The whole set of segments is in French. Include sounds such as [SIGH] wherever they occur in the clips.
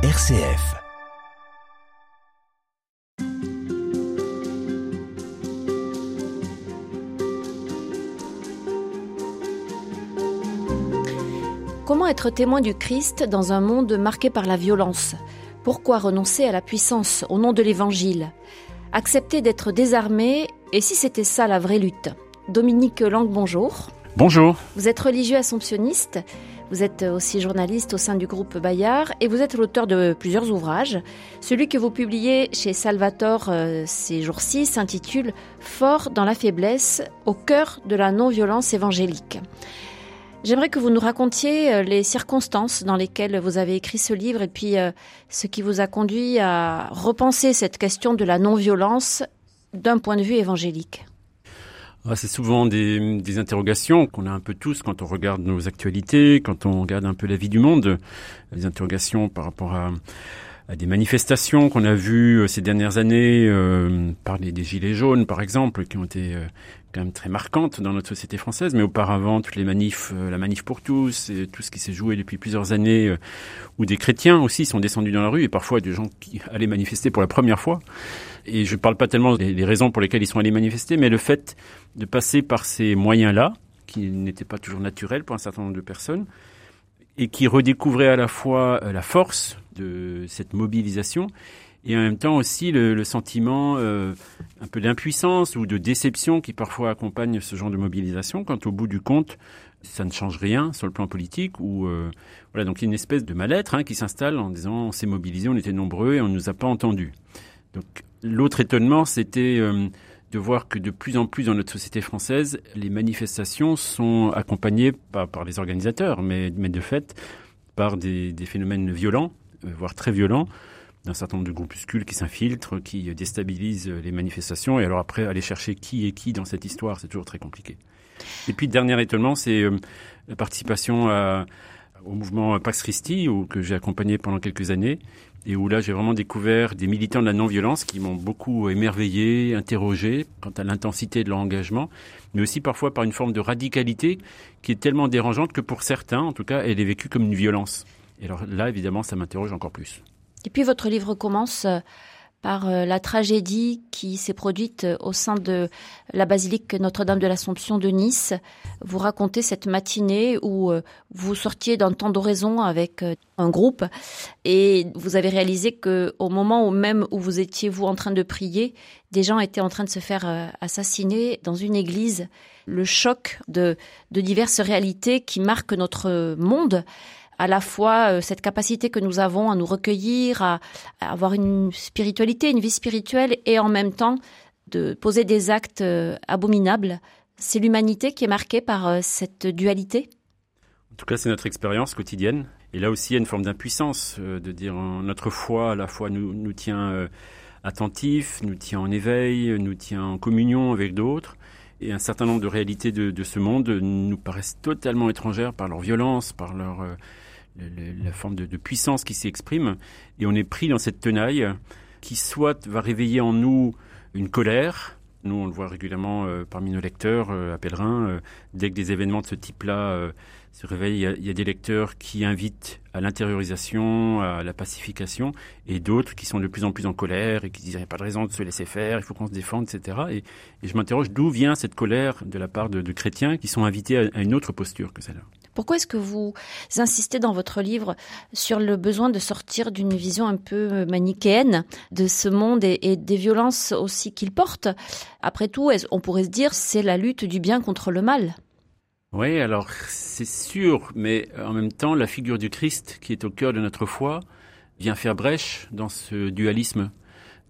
RCF. Comment être témoin du Christ dans un monde marqué par la violence? Pourquoi renoncer à la puissance au nom de l'Évangile? Accepter d'être désarmé, et si c'était ça la vraie lutte? Dominique Lang, bonjour. Bonjour. Vous êtes religieux assomptionniste, vous êtes aussi journaliste au sein du groupe Bayard et vous êtes l'auteur de plusieurs ouvrages. Celui que vous publiez chez Salvatore euh, ces jours-ci s'intitule Fort dans la faiblesse, au cœur de la non-violence évangélique. J'aimerais que vous nous racontiez euh, les circonstances dans lesquelles vous avez écrit ce livre et puis euh, ce qui vous a conduit à repenser cette question de la non-violence d'un point de vue évangélique. C'est souvent des, des interrogations qu'on a un peu tous quand on regarde nos actualités, quand on regarde un peu la vie du monde. Des interrogations par rapport à, à des manifestations qu'on a vues euh, ces dernières années, euh, par des gilets jaunes par exemple, qui ont été euh, quand même très marquantes dans notre société française, mais auparavant toutes les manifs, euh, la manif pour tous, et tout ce qui s'est joué depuis plusieurs années, où des chrétiens aussi sont descendus dans la rue, et parfois des gens qui [LAUGHS] allaient manifester pour la première fois. Et je ne parle pas tellement des, raisons pour lesquelles ils sont allés manifester, mais le fait de passer par ces moyens-là, qui n'étaient pas toujours naturels pour un certain nombre de personnes, et qui redécouvraient à la fois la force de cette mobilisation et en même temps aussi le, le sentiment euh, un peu d'impuissance ou de déception qui parfois accompagne ce genre de mobilisation quand au bout du compte ça ne change rien sur le plan politique ou euh, voilà donc il y a une espèce de mal-être hein, qui s'installe en disant on s'est mobilisé, on était nombreux et on ne nous a pas entendus. Donc l'autre étonnement c'était euh, de voir que de plus en plus dans notre société française, les manifestations sont accompagnées pas par les organisateurs, mais, mais de fait par des, des phénomènes violents, euh, voire très violents, d'un certain nombre de groupuscules qui s'infiltrent, qui déstabilisent les manifestations. Et alors après, aller chercher qui est qui dans cette histoire, c'est toujours très compliqué. Et puis, dernier étonnement, c'est euh, la participation à, au mouvement Pax Christi, où, que j'ai accompagné pendant quelques années, et où là j'ai vraiment découvert des militants de la non-violence qui m'ont beaucoup émerveillé, interrogé quant à l'intensité de leur engagement, mais aussi parfois par une forme de radicalité qui est tellement dérangeante que pour certains, en tout cas, elle est vécue comme une violence. Et alors là, évidemment, ça m'interroge encore plus. Et puis votre livre commence euh, par euh, la tragédie qui s'est produite euh, au sein de la basilique Notre-Dame de l'Assomption de Nice. Vous racontez cette matinée où euh, vous sortiez d'un temps d'oraison avec un groupe et vous avez réalisé que au moment où même où vous étiez vous en train de prier, des gens étaient en train de se faire assassiner dans une église. Le choc de, de diverses réalités qui marquent notre monde à la fois euh, cette capacité que nous avons à nous recueillir, à, avoir une spiritualité, une vie spirituelle, et en même temps de poser des actes euh, abominables. C'est l'humanité qui est marquée par euh, cette dualité En tout cas, c'est notre expérience quotidienne. Et là aussi, il y a une forme d'impuissance, de dire notre foi à la fois nous, nous tient attentifs, nous tient en éveil, nous tient en communion avec d'autres. Et un certain nombre de réalités de, ce monde nous paraissent totalement étrangères par leur violence, par leur la forme de, puissance qui s'exprime, et on est pris dans cette tenaille qui soit va réveiller en nous une colère, nous, on le voit régulièrement euh, parmi nos lecteurs euh, à Pèlerin. Euh, dès que des événements de ce type-là se réveillent, il y, a, des lecteurs qui invitent à l'intériorisation, à la pacification, et d'autres qui sont de plus en plus en colère et qui disent il n'y a pas de raison de se laisser faire, il faut qu'on se défende, etc. Et, je m'interroge d'où vient cette colère de la part de, chrétiens qui sont invités à une autre posture que celle-là. Pourquoi est-ce que vous insistez dans votre livre sur le besoin de sortir d'une vision un peu manichéenne de ce monde et, des violences aussi qu'il porte? Après tout, on pourrait se dire c'est la lutte du bien contre le mal? Oui, alors c'est sûr, mais en même temps, la figure du Christ qui est au cœur de notre foi vient faire brèche dans ce dualisme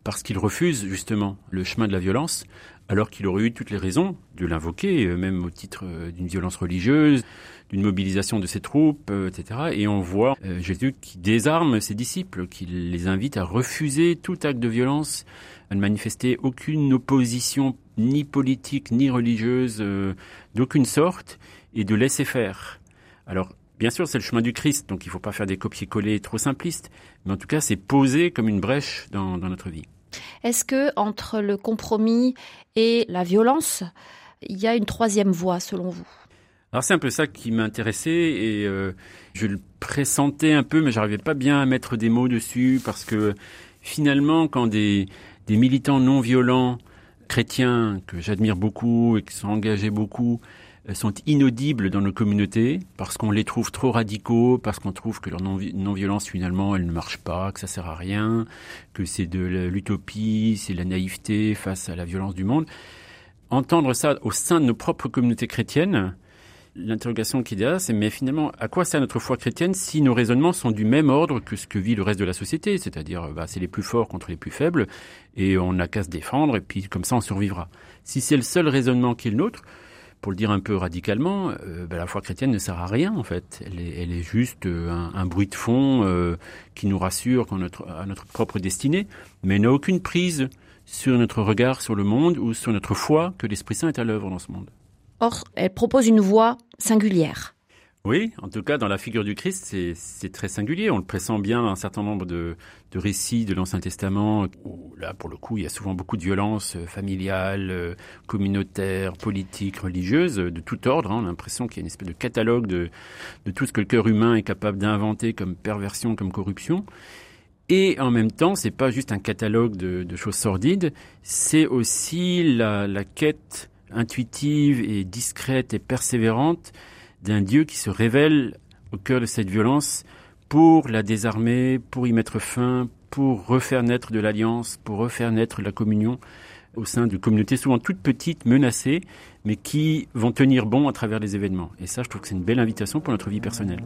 parce qu'il refuse justement le chemin de la violence, alors qu'il aurait eu toutes les raisons de l'invoquer, même au titre d'une violence religieuse, d'une mobilisation de ses troupes, euh, etc. Et on voit euh, Jésus qui désarme ses disciples, qui les invite à refuser tout acte de violence, à ne manifester aucune opposition ni politique ni religieuse euh, d'aucune sorte, et de laisser faire. Alors, bien sûr, c'est le chemin du Christ, donc il ne faut pas faire des copier-coller trop simplistes, mais en tout cas, c'est posé comme une brèche dans, dans notre vie. Est-ce que entre le compromis et la violence, il y a une troisième voie selon vous. Alors c'est un peu ça qui m'intéressait et euh, je le pressentais un peu, mais j'arrivais pas bien à mettre des mots dessus parce que finalement, quand des, des militants non violents chrétiens que j'admire beaucoup et qui sont engagés beaucoup sont inaudibles dans nos communautés parce qu'on les trouve trop radicaux, parce qu'on trouve que leur non-violence finalement elle ne marche pas, que ça sert à rien, que c'est de l'utopie, c'est de la naïveté face à la violence du monde. Entendre ça au sein de nos propres communautés chrétiennes, l'interrogation qui est derrière, c'est mais finalement, à quoi sert notre foi chrétienne si nos raisonnements sont du même ordre que ce que vit le reste de la société? C'est-à-dire, bah, c'est les plus forts contre les plus faibles, et on n'a qu'à se défendre, et puis comme ça, on survivra. Si c'est le seul raisonnement qui est le nôtre, pour le dire un peu radicalement, euh, bah, la foi chrétienne ne sert à rien en fait. Elle est, elle est juste euh, un, bruit de fond euh, qui nous rassure quant notre, à notre propre destinée, mais n'a aucune prise sur notre regard sur le monde ou sur notre foi que l'Esprit Saint est à l'œuvre dans ce monde. Or, elle propose une voie singulière. Oui, en tout cas, dans la figure du Christ, c'est très singulier. On le pressent bien dans un certain nombre de, récits de l'Ancien Testament, où là, pour le coup, il y a souvent beaucoup de violences euh, familiales, euh, communautaires, politiques, religieuses, de tout ordre. Hein. On a l'impression qu'il y a une espèce de catalogue de, tout ce que le cœur humain est capable d'inventer comme perversion, comme corruption. Et en même temps, c'est pas juste un catalogue de, choses sordides, c'est aussi la, la quête intuitive et discrète et persévérante d'un Dieu qui se révèle au cœur de cette violence pour la désarmer, pour y mettre fin, pour refaire naître de l'alliance, pour refaire naître la communion au sein de communautés souvent toutes petites, menacées, mais qui vont tenir bon à travers les événements. Et ça, je trouve que c'est une belle invitation pour notre vie personnelle.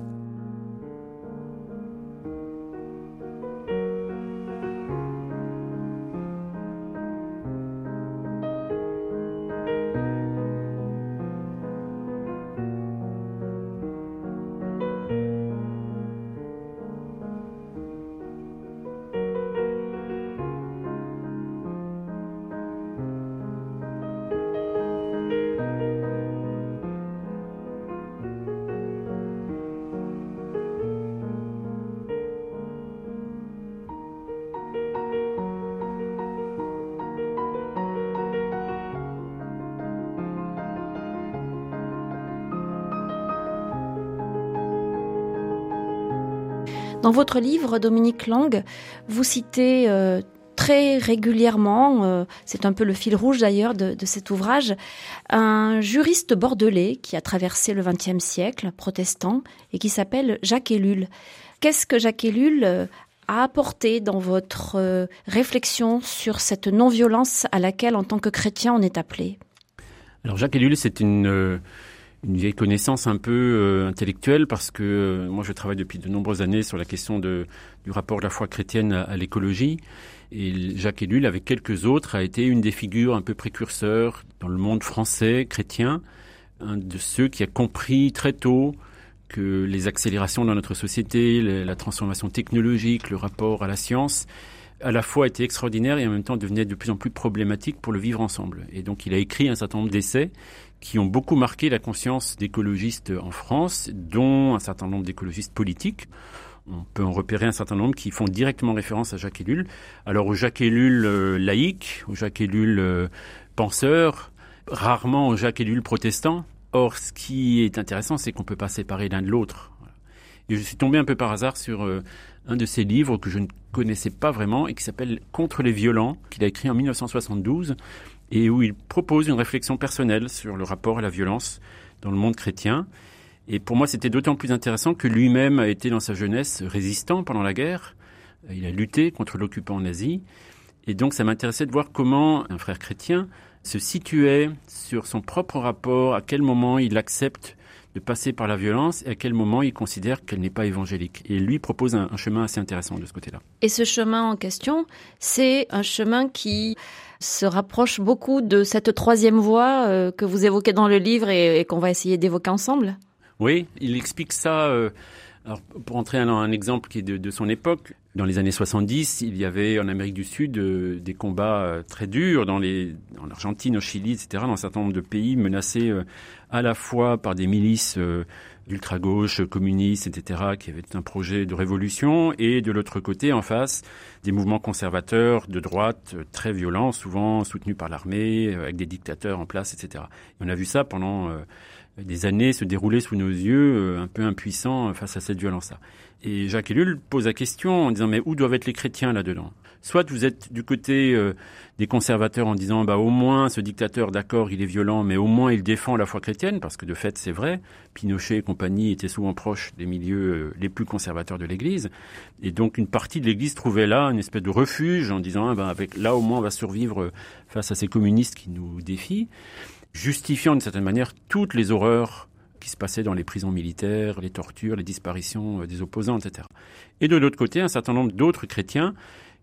Dans votre livre, Dominique Lang, vous citez euh, très régulièrement, euh, c'est un peu le fil rouge d'ailleurs de, cet ouvrage, un juriste bordelais qui a traversé le XXe siècle, protestant, et qui s'appelle Jacques Ellul. Qu'est-ce que Jacques Ellul euh, a apporté dans votre réflexion sur cette non-violence à laquelle, en tant que chrétien, on est appelé? Alors Jacques Ellul, c'est une une vieille connaissance un peu euh, intellectuelle parce que euh, moi je travaille depuis de nombreuses années sur la question de, du rapport de la foi chrétienne à, l'écologie et Jacques Ellul avec quelques autres a été une des figures un peu précurseurs dans le monde français chrétien, un de ceux qui a compris très tôt que les accélérations dans notre société, la transformation technologique, le rapport à la science à la fois étaient extraordinaires et en même temps devenaient de plus en plus problématiques pour le vivre ensemble. Et donc il a écrit un certain nombre d'essais qui ont beaucoup marqué la conscience d'écologistes en France, dont un certain nombre d'écologistes politiques. On peut en repérer un certain nombre qui font directement référence à Jacques Ellul. Alors au Jacques Ellul euh, laïque, au Jacques Ellul euh, penseur, rarement au Jacques Ellul protestant. Or, ce qui est intéressant, c'est qu'on ne peut pas séparer l'un de l'autre. Et je suis tombé un peu par hasard sur euh, un de ses livres que je ne connaissais pas vraiment et qui s'appelle Contre les violents, qu'il a écrit en 1972 et où il propose une réflexion personnelle sur le rapport à la violence dans le monde chrétien. Et pour moi, c'était d'autant plus intéressant que lui-même a été dans sa jeunesse résistant pendant la guerre. Il a lutté contre l'occupant nazi. Et donc, ça m'intéressait de voir comment un frère chrétien se situait sur son propre rapport, à quel moment il accepte de passer par la violence et à quel moment il considère qu'elle n'est pas évangélique. Et lui propose un, un chemin assez intéressant de ce côté-là. Et ce chemin en question, c'est un chemin qui se rapproche beaucoup de cette troisième voie euh, que vous évoquez dans le livre et, qu'on va essayer d'évoquer ensemble. Oui, il explique ça. Euh, alors, pour entrer dans un exemple qui est de, son époque, dans les années 70, il y avait en Amérique du Sud euh, des combats très durs dans les, en Argentine, au Chili, etc., dans un certain nombre de pays menacés à la fois par des milices ultra-gauche, communistes, etc., qui avaient un projet de révolution, et de l'autre côté, en face, des mouvements conservateurs de droite très violents, souvent soutenus par l'armée, avec des dictateurs en place, etc. Et on a vu ça pendant des années se dérouler sous nos yeux, un peu impuissants face à cette violence-là. Et Jacques Ellul pose la question en disant mais où doivent être les chrétiens là-dedans? Soit vous êtes du côté euh, des conservateurs en disant bah au moins ce dictateur d'accord il est violent mais au moins il défend la foi chrétienne parce que de fait c'est vrai Pinochet et compagnie étaient souvent proches des milieux euh, les plus conservateurs de l'Église et donc une partie de l'Église trouvait là une espèce de refuge en disant ah, bah, avec là au moins on va survivre euh, face à ces communistes qui nous défient justifiant d'une certaine manière toutes les horreurs qui se passaient dans les prisons militaires, les tortures, les disparitions des opposants, etc. Et de l'autre côté, un certain nombre d'autres chrétiens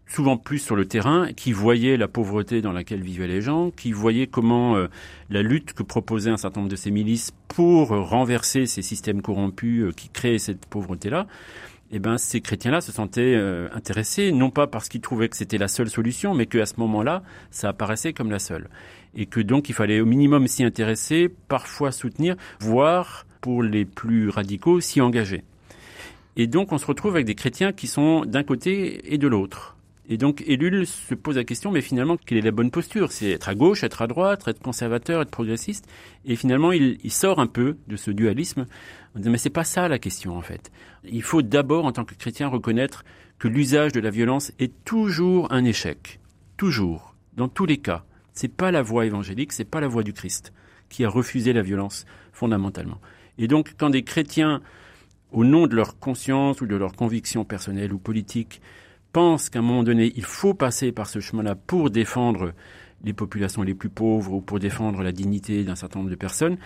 souvent plus sur le terrain, qui voyaient la pauvreté dans laquelle vivaient les gens, qui voyaient comment euh, la lutte que proposaient un certain nombre de ces milices pour renverser ces systèmes corrompus euh, qui créaient cette pauvreté-là, eh ben, ces chrétiens-là se sentaient euh, intéressés, non pas parce qu'ils trouvaient que c'était la seule solution, mais qu'à ce moment-là, ça apparaissait comme la seule. Et que donc il fallait au minimum s'y intéresser, parfois soutenir, voire, pour les plus radicaux, s'y engager. Et donc on se retrouve avec des chrétiens qui sont d'un côté et de l'autre. Et donc Ellul se pose la question, mais finalement, quelle est la bonne posture? C'est être à gauche, être à droite, être conservateur, être progressiste? Et finalement, il, sort un peu de ce dualisme en disant, mais c'est pas ça la question en fait. Il faut d'abord, en tant que chrétien, reconnaître que l'usage de la violence est toujours un échec. Toujours. Dans tous les cas. C'est pas la voie évangélique, c'est pas la voie du Christ qui a refusé la violence fondamentalement. Et donc, quand des chrétiens, au nom de leur conscience ou de leur conviction personnelle ou politique, pense qu'à un moment donné, il faut passer par ce chemin-là pour défendre les populations les plus pauvres ou pour défendre la dignité d'un certain nombre de personnes,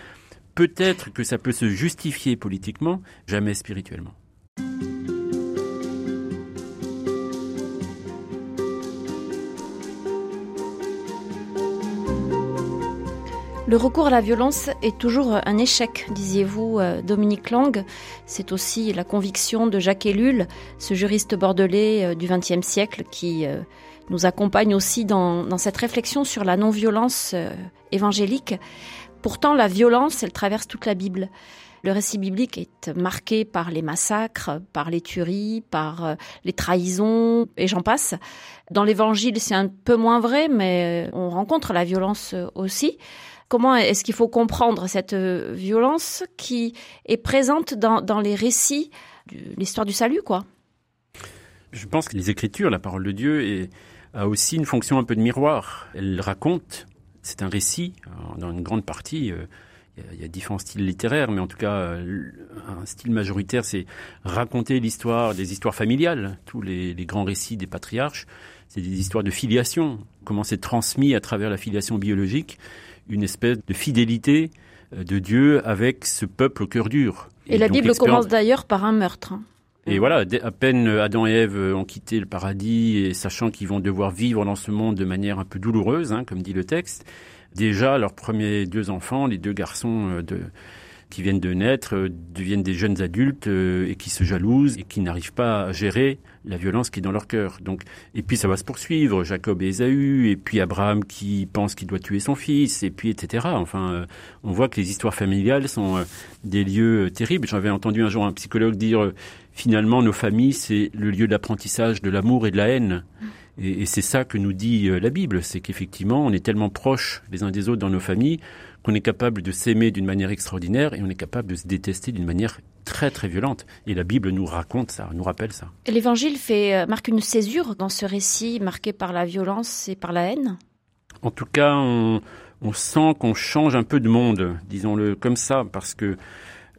peut-être que ça peut se justifier politiquement, jamais spirituellement. Le recours à la violence est toujours un échec, disiez-vous, euh, Dominique Lang. C'est aussi la conviction de Jacques Ellul, ce juriste bordelais euh, du XXe siècle qui euh, nous accompagne aussi dans, cette réflexion sur la non-violence évangélique. Pourtant, la violence, elle traverse toute la Bible. Le récit biblique est marqué par les massacres, par les tueries, par les trahisons, et j'en passe. Dans l'évangile, c'est un peu moins vrai, mais on rencontre la violence aussi. Comment est-ce qu'il faut comprendre cette euh, violence qui est présente dans, les récits de l'histoire du salut, quoi? Je pense que les Écritures, la parole de Dieu, a aussi une fonction un peu de miroir. Elle raconte, c'est un récit, dans une grande partie. Euh, il y a différents styles littéraires, mais en tout cas, un style majoritaire, c'est raconter l'histoire des histoires familiales, tous les, grands récits des patriarches. C'est des histoires de filiation, comment c'est transmis à travers la filiation biologique une espèce de fidélité euh, de Dieu avec ce peuple au cœur dur. Et, la Bible commence d'ailleurs par un meurtre. Hein. Et voilà, à peine Adam et Ève ont quitté le paradis et sachant qu'ils vont devoir vivre dans ce monde de manière un peu douloureuse, hein, comme dit le texte, déjà leurs premiers deux enfants, les deux garçons euh, de, qui viennent de naître euh, deviennent des jeunes adultes euh, et qui se jalousent et qui n'arrivent pas à gérer la violence qui est dans leur cœur. Donc, et puis ça va se poursuivre. Jacob et Ésaü, et puis Abraham qui pense qu'il doit tuer son fils, et puis etc. Enfin, euh, on voit que les histoires familiales sont des lieux terribles. J'avais entendu un jour un psychologue dire finalement nos familles c'est le lieu d'apprentissage de l'amour et de la haine. Et, et c'est ça que nous dit la Bible, c'est qu'effectivement on est tellement proches les uns des autres dans nos familles qu'on est capable de s'aimer d'une manière extraordinaire et on est capable de se détester d'une manière très très violente. Et la Bible nous raconte ça, nous rappelle ça. L'Évangile fait euh, marque une césure dans ce récit marqué par la violence et par la haine. En tout cas, on, sent qu'on change un peu de monde, disons-le comme ça, parce que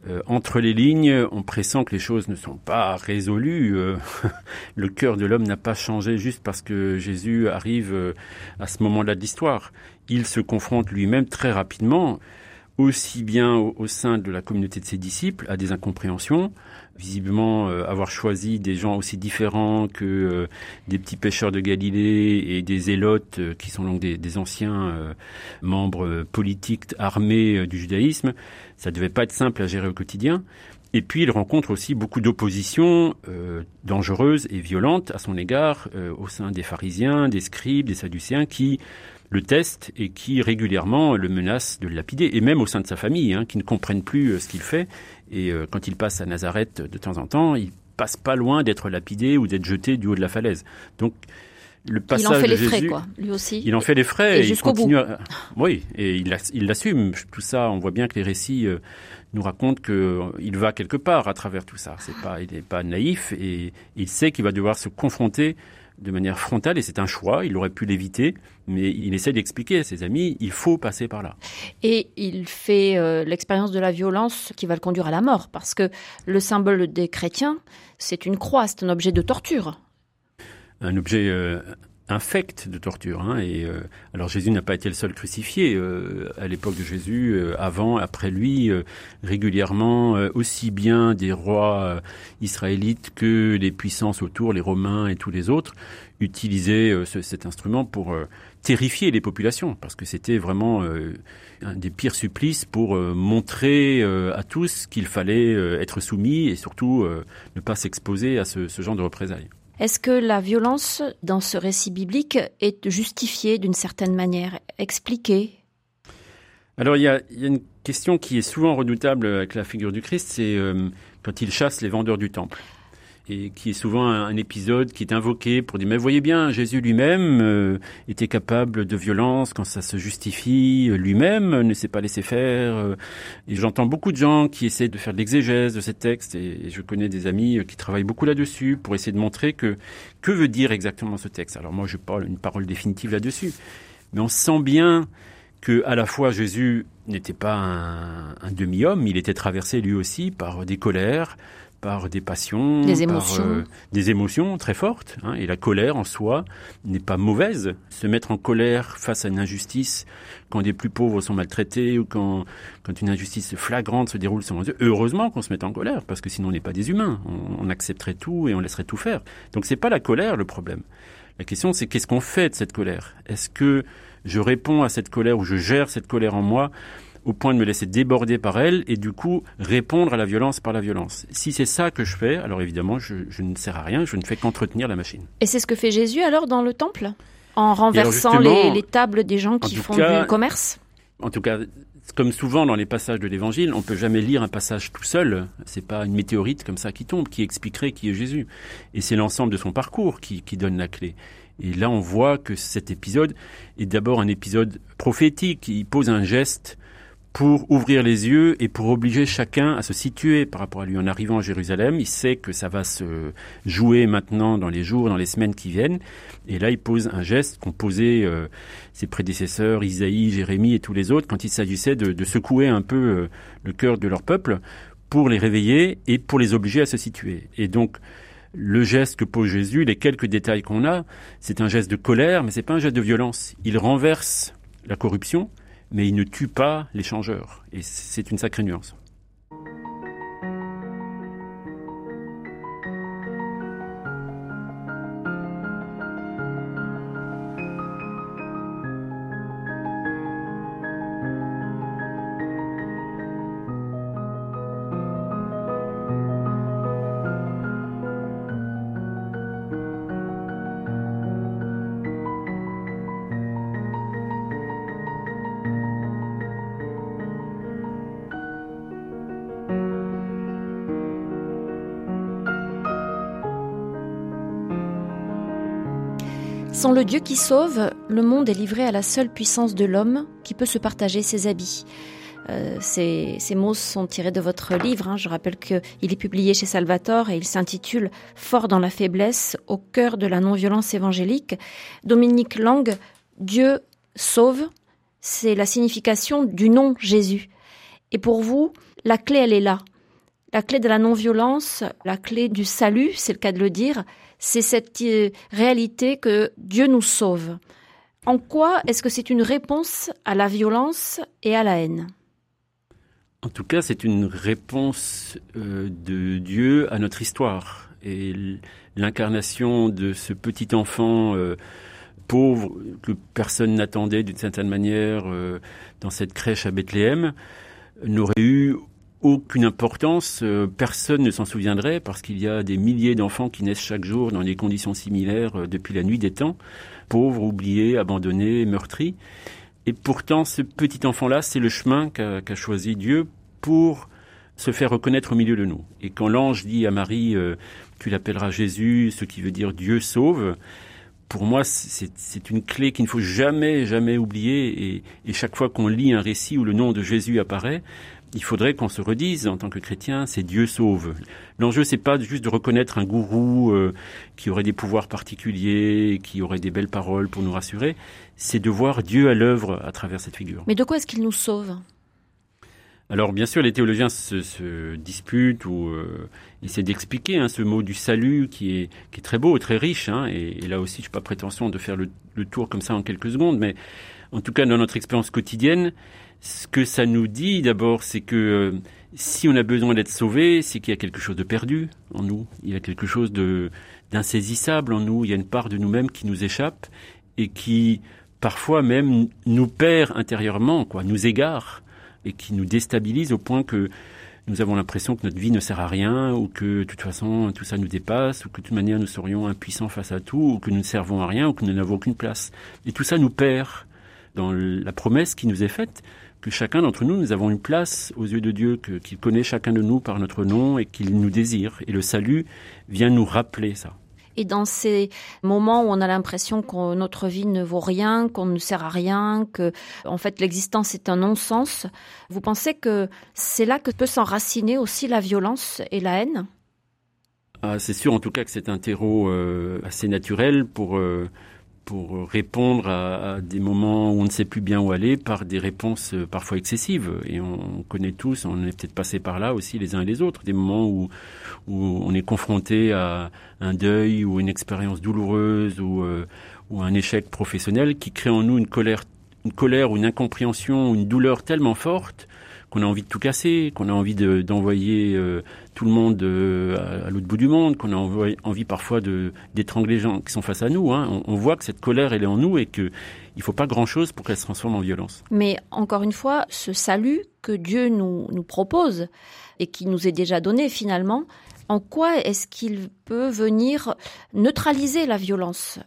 euh, entre les lignes, on pressent que les choses ne sont pas résolues. Euh, [LAUGHS] le cœur de l'homme n'a pas changé juste parce que Jésus arrive à ce moment-là de l'histoire il se confronte lui-même très rapidement, aussi bien au, sein de la communauté de ses disciples, à des incompréhensions, visiblement euh, avoir choisi des gens aussi différents que euh, des petits pêcheurs de Galilée et des zélotes, euh, qui sont donc des, anciens membres politiques armés du judaïsme, ça devait pas être simple à gérer au quotidien. Et puis il rencontre aussi beaucoup d'opposition dangereuse et violente à son égard au sein des pharisiens, des scribes, des sadducéens qui le testent et qui régulièrement le menacent de le lapider, et même au sein de sa famille, hein, qui ne comprennent plus euh, ce qu'il fait. Et euh, quand il passe à Nazareth de temps en temps, il passe pas loin d'être lapidé ou d'être jeté du haut de la falaise. Donc le passage il en fait les frais, Jésus- quoi, lui aussi. il en fait les frais Et jusqu'au continue. À... [LAUGHS] Oui, et il, ass- il l'assume. Tout ça, on voit bien que les récits euh, nous racontent que euh, il va quelque part à travers tout ça. C'est pas, il n'est pas naïf et il sait qu'il va devoir se confronter de manière frontale et c'est un choix. Il aurait pu l'éviter, mais il essaie d'expliquer à ses amis il faut passer par là. Et il fait euh, l'expérience de la violence qui va le conduire à la mort, parce que le symbole des chrétiens, c'est une croix, c'est un objet de torture. un objet euh, infect de torture. Hein, et euh, alors Jésus n'a pas été le seul crucifié euh, à l'époque de Jésus, euh, avant, après lui, euh, régulièrement euh, aussi bien des rois euh, israélites que les puissances autour, les Romains et tous les autres, utilisaient ce- cet instrument pour terrifier les populations, parce que c'était vraiment un des pires supplices pour montrer à tous qu'il fallait être soumis et surtout ne pas s'exposer à ce, ce genre de représailles. Est-ce que la violence dans ce récit biblique est justifiée d'une certaine manière, expliquée Alors il y a, une question qui est souvent redoutable avec la figure du Christ, c'est euh, quand il chasse les vendeurs du temple. Et qui est souvent un, épisode qui est invoqué pour dire, mais voyez bien, Jésus lui-même euh, était capable de violence quand ça se justifie, euh, lui-même ne s'est pas laissé faire. euh, et j'entends beaucoup de gens qui essaient de faire de l'exégèse de ces textes, et, je connais des amis euh, qui travaillent beaucoup là-dessus pour essayer de montrer que que veut dire exactement ce texte. Alors moi, je parle une parole définitive là-dessus, mais on sent bien que à la fois Jésus n'était pas un demi-homme, il était traversé lui aussi par des colères, par des passions, Des par, émotions. euh, des émotions très fortes. hein. et la colère en soi n'est pas mauvaise. Se mettre en colère face à une injustice, quand des plus pauvres sont maltraités ou quand, quand une injustice flagrante se déroule sur nos yeux, heureusement qu'on se met en colère, parce que sinon on n'est pas des humains. On, on accepterait tout et on laisserait tout faire. Donc c'est pas la colère le problème. La question c'est qu'est-ce qu'on fait de cette colère? Est-ce que je réponds à cette colère ou je gère cette colère en moi au point de me laisser déborder par elle et du coup répondre à la violence par la violence. Si c'est ça que je fais, alors évidemment je, je ne sers à rien, je ne fais qu'entretenir la machine. Et c'est ce que fait Jésus alors dans le temple? En renversant les, les tables des gens qui font cas- du commerce? En tout cas, comme souvent dans les passages de l'Évangile, on peut jamais lire un passage tout seul. C'est pas une météorite comme ça qui tombe, qui expliquerait qui est Jésus. Et c'est l'ensemble de son parcours qui, qui donne la clé. Et là, on voit que cet épisode est d'abord un épisode prophétique. Il pose un geste pour ouvrir les yeux et pour obliger chacun à se situer par rapport à lui. En arrivant à Jérusalem, il sait que ça va se jouer maintenant dans les jours, dans les semaines qui viennent. Et là, il pose un geste qu'ont posé euh, ses prédécesseurs, Isaïe, Jérémie et tous les autres, quand il s'agissait de, secouer un peu euh, le cœur de leur peuple pour les réveiller et pour les obliger à se situer. Et donc, le geste que pose Jésus, les quelques détails qu'on a, c'est un geste de colère, mais c'est pas un geste de violence. Il renverse la corruption, mais il ne tue pas les changeurs. Et c'est une sacrée nuance. Sans le Dieu qui sauve, le monde est livré à la seule puissance de l'homme qui peut se partager ses habits. Euh, ces, mots sont tirés de votre livre. hein. Je rappelle qu'il est publié chez Salvatore et il s'intitule Fort dans la faiblesse, au cœur de la non-violence évangélique. Dominique Lang, Dieu sauve, c'est la signification du nom Jésus. Et pour vous, la clé, elle est là. La clé de la non-violence, la clé du salut, c'est le cas de le dire, c'est cette euh, réalité que Dieu nous sauve. En quoi est-ce que c'est une réponse à la violence et à la haine? En tout cas, c'est une réponse euh, de Dieu à notre histoire. Et l'incarnation de ce petit enfant euh, pauvre que personne n'attendait d'une certaine manière dans cette crèche à Bethléem n'aurait eu aucune importance, euh, personne ne s'en souviendrait parce qu'il y a des milliers d'enfants qui naissent chaque jour dans des conditions similaires euh, depuis la nuit des temps, pauvres, oubliés, abandonnés, meurtris. Et pourtant, ce petit enfant-là, c'est le chemin qu'a choisi Dieu pour se faire reconnaître au milieu de nous. Et quand l'ange dit à Marie, euh, tu l'appelleras Jésus, ce qui veut dire Dieu sauve, pour moi, c'est une clé qu'il ne faut jamais, jamais oublier. Et, et chaque fois qu'on lit un récit où le nom de Jésus apparaît, il faudrait qu'on se redise en tant que chrétien, c'est Dieu sauve. L'enjeu, c'est pas juste de reconnaître un gourou euh, qui aurait des pouvoirs particuliers, qui aurait des belles paroles pour nous rassurer. C'est de voir Dieu à l'œuvre à travers cette figure. Mais de quoi est-ce qu'il nous sauve? Alors bien sûr, les théologiens se, disputent ou euh, essaient d'expliquer hein, ce mot du salut qui est, qui est très beau, très riche. Hein, et, là aussi, je n'ai pas prétention de faire le, le, tour comme ça en quelques secondes, mais en tout cas dans notre expérience quotidienne, ce que ça nous dit d'abord, c'est que euh, si on a besoin d'être sauvé, c'est qu'il y a quelque chose de perdu en nous. Il y a quelque chose de d'insaisissable en nous. Il y a une part de nous-mêmes qui nous échappe et qui parfois même nous perd intérieurement, quoi, nous égare et qui nous déstabilise au point que nous avons l'impression que notre vie ne sert à rien ou que de toute façon tout ça nous dépasse ou que de toute manière nous serions impuissants face à tout ou que nous ne servons à rien ou que nous n'avons aucune place. Et tout ça nous perd dans la promesse qui nous est faite que chacun d'entre nous, nous avons une place aux yeux de Dieu, qu'il connaît chacun de nous par notre nom et qu'il nous désire. Et le salut vient nous rappeler ça. Et dans ces moments où on a l'impression que notre vie ne vaut rien, qu'on ne sert à rien, que en fait l'existence est un non-sens, vous pensez que c'est là que peut s'enraciner aussi la violence et la haine? Ah, C'est sûr en tout cas que c'est un terreau euh, assez naturel pour euh, pour répondre à, des moments où on ne sait plus bien où aller par des réponses euh, parfois excessives. Et on, connaît tous, on est peut-être passé par là aussi les uns et les autres, des moments où, où on est confronté à un deuil ou une expérience douloureuse ou, euh, ou un échec professionnel qui crée en nous une colère, une colère ou une incompréhension, une douleur tellement forte qu'on a envie de tout casser, qu'on a envie d'envoyer euh, tout le monde euh, à, l'autre bout du monde, qu'on a envie, parfois d'étrangler les gens qui sont face à nous. Hein. On, voit que cette colère, elle est en nous et qu'il ne faut pas grand-chose pour qu'elle se transforme en violence. Mais encore une fois, ce salut que Dieu nous, nous propose et qui nous est déjà donné finalement, en quoi est-ce qu'il peut venir neutraliser la violence?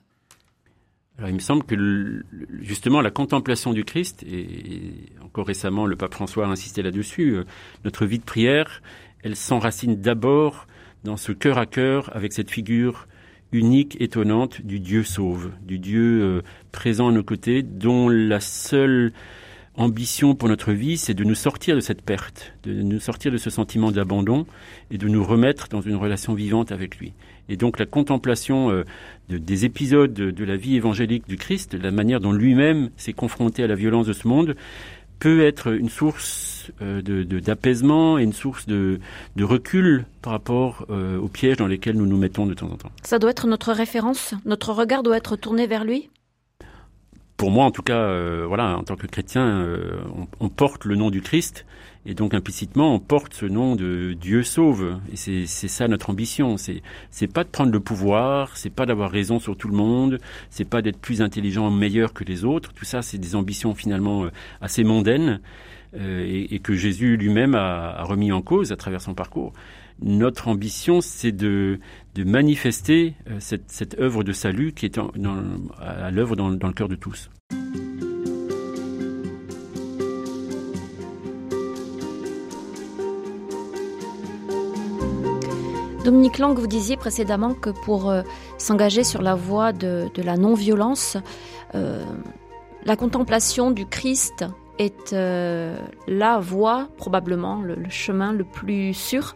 Il me semble que justement la contemplation du Christ, et encore récemment le pape François a insisté là-dessus, euh, notre vie de prière, elle s'enracine d'abord dans ce cœur à cœur avec cette figure unique, étonnante du Dieu sauve, du Dieu euh, présent à nos côtés, dont la seule ambition pour notre vie, c'est de nous sortir de cette perte, de nous sortir de ce sentiment d'abandon et de nous remettre dans une relation vivante avec lui. Et donc la contemplation euh, des épisodes de, la vie évangélique du Christ, la manière dont lui-même s'est confronté à la violence de ce monde, peut être une source euh, d'apaisement et une source de, recul par rapport euh, aux pièges dans lesquels nous nous mettons de temps en temps. Ça doit être notre référence Notre regard doit être tourné vers lui? Pour moi, en tout cas, euh, voilà, en tant que chrétien, euh, on, porte le nom du Christ et donc implicitement, on porte ce nom de Dieu sauve. Et c'est ça notre ambition. C'est c'est pas de prendre le pouvoir, c'est pas d'avoir raison sur tout le monde, c'est pas d'être plus intelligent, meilleur que les autres. Tout ça, c'est des ambitions finalement euh, assez mondaines et, que Jésus lui-même a, a remis en cause à travers son parcours notre ambition, c'est de, de, manifester euh, cette, œuvre de salut qui est à l'œuvre dans, le cœur de tous. Dominique Lang, vous disiez précédemment que pour euh, s'engager sur la voie de, de la non-violence, euh, la contemplation du Christ est euh, la voie, probablement, le, chemin le plus sûr.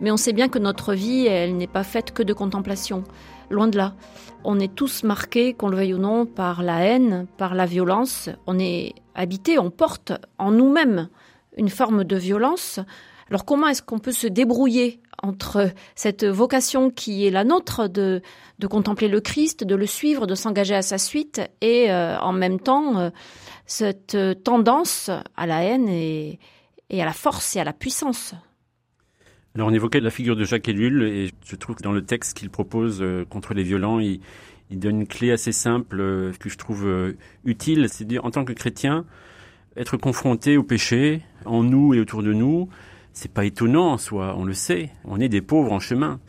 Mais on sait bien que notre vie, elle n'est pas faite que de contemplation. Loin de là. On est tous marqués, qu'on le veuille ou non, par la haine, par la violence. On est habité, on porte en nous-mêmes une forme de violence. Alors comment est-ce qu'on peut se débrouiller entre cette vocation qui est la nôtre de, de contempler le Christ, de le suivre, de s'engager à sa suite, et euh, en même temps euh, cette tendance à la haine et, à la force et à la puissance. Alors on évoquait la figure de Jacques Ellul et je trouve que dans le texte qu'il propose euh, contre les violents, il, donne une clé assez simple euh, que je trouve euh, utile, c'est dire en tant que chrétien, être confronté au péché en nous et autour de nous, c'est pas étonnant en soi, on le sait. On est des pauvres en chemin.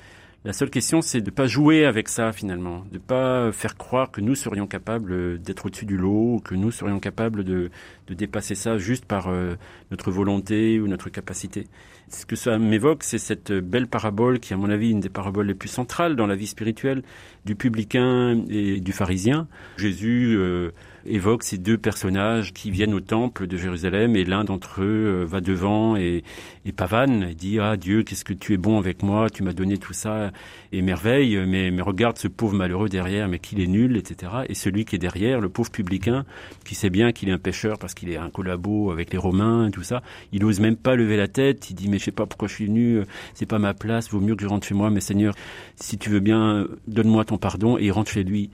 La seule question, c'est de ne pas jouer avec ça finalement, de ne pas faire croire que nous serions capables d'être au-dessus du lot, que nous serions capables de, de dépasser ça juste par euh, notre volonté ou notre capacité. Ce que ça m'évoque, c'est cette belle parabole qui, à mon avis, une des paraboles les plus centrales dans la vie spirituelle du publicain et du pharisien. Jésus euh, évoque ces deux personnages qui viennent au temple de Jérusalem et l'un d'entre eux euh, va devant et, et pavane et dit ah Dieu qu'est-ce que tu es bon avec moi tu m'as donné tout ça et merveille mais, regarde ce pauvre malheureux derrière mais qu'il est nul etc et celui qui est derrière le pauvre publicain qui sait bien qu'il est un pécheur parce qu'il est un collabo avec les Romains et tout ça il ose même pas lever la tête il dit mais je sais pas pourquoi je suis venu euh, c'est pas ma place vaut mieux que je rentre chez moi mais Seigneur si tu veux bien donne-moi ton pardon et rentre chez lui.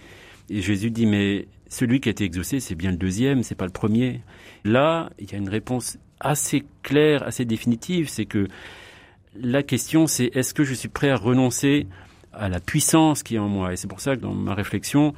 Et Jésus dit mais celui qui a été exaucé, c'est bien le deuxième, c'est pas le premier. Là, il y a une réponse assez claire, assez définitive, c'est que la question c'est est-ce que je suis prêt à renoncer à la puissance qui est en moi? Et c'est pour ça que dans ma réflexion,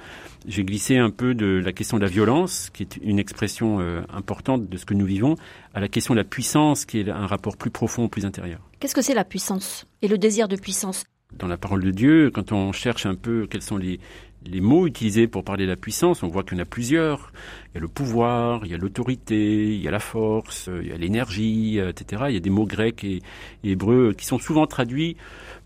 j'ai glissé un peu de la question de la violence, qui est une expression euh, importante de ce que nous vivons, à la question de la puissance, qui est un rapport plus profond, plus intérieur. Qu'est-ce que c'est la puissance et le désir de puissance? Dans la parole de Dieu, quand on cherche un peu quels sont les, les mots utilisés pour parler de la puissance, on voit qu'il y en a plusieurs. Il y a le pouvoir, il y a l'autorité, il y a la force, il y a l'énergie, etc. Il y a des mots grecs et, hébreux qui sont souvent traduits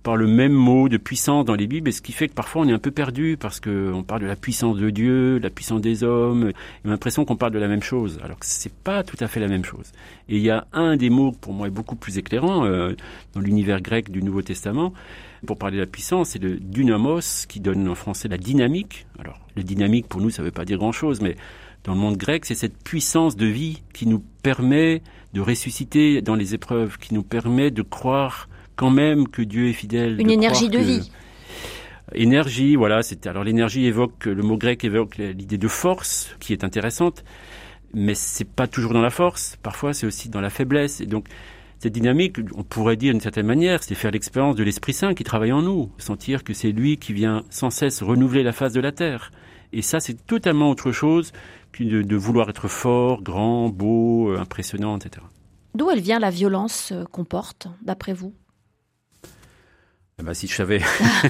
par le même mot de puissance dans les Bibles, et ce qui fait que parfois on est un peu perdu parce qu'on parle de la puissance de Dieu, de la puissance des hommes, on a l'impression qu'on parle de la même chose, alors que c'est pas tout à fait la même chose. Et il y a un des mots pour moi est beaucoup plus éclairant euh, dans l'univers grec du Nouveau Testament, pour parler de la puissance, c'est le dynamos qui donne en français la dynamique. Alors, le dynamique pour nous, ça ne veut pas dire grand-chose, mais dans le monde grec, c'est cette puissance de vie qui nous permet de ressusciter dans les épreuves, qui nous permet de croire quand même que Dieu est fidèle. Une énergie de vie. Énergie, voilà. C'est alors l'énergie évoque le mot grec évoque l'idée de force, qui est intéressante, mais c'est pas toujours dans la force. Parfois, c'est aussi dans la faiblesse. Et donc, cette dynamique, on pourrait dire d'une certaine manière, c'est faire l'expérience de l'Esprit Saint qui travaille en nous, sentir que c'est lui qui vient sans cesse renouveler la face de la terre. Et ça, c'est totalement autre chose que de, vouloir être fort, grand, beau, euh, impressionnant, etc. D'où elle vient la violence euh, qu'on porte, d'après vous? Eh ben, si je savais,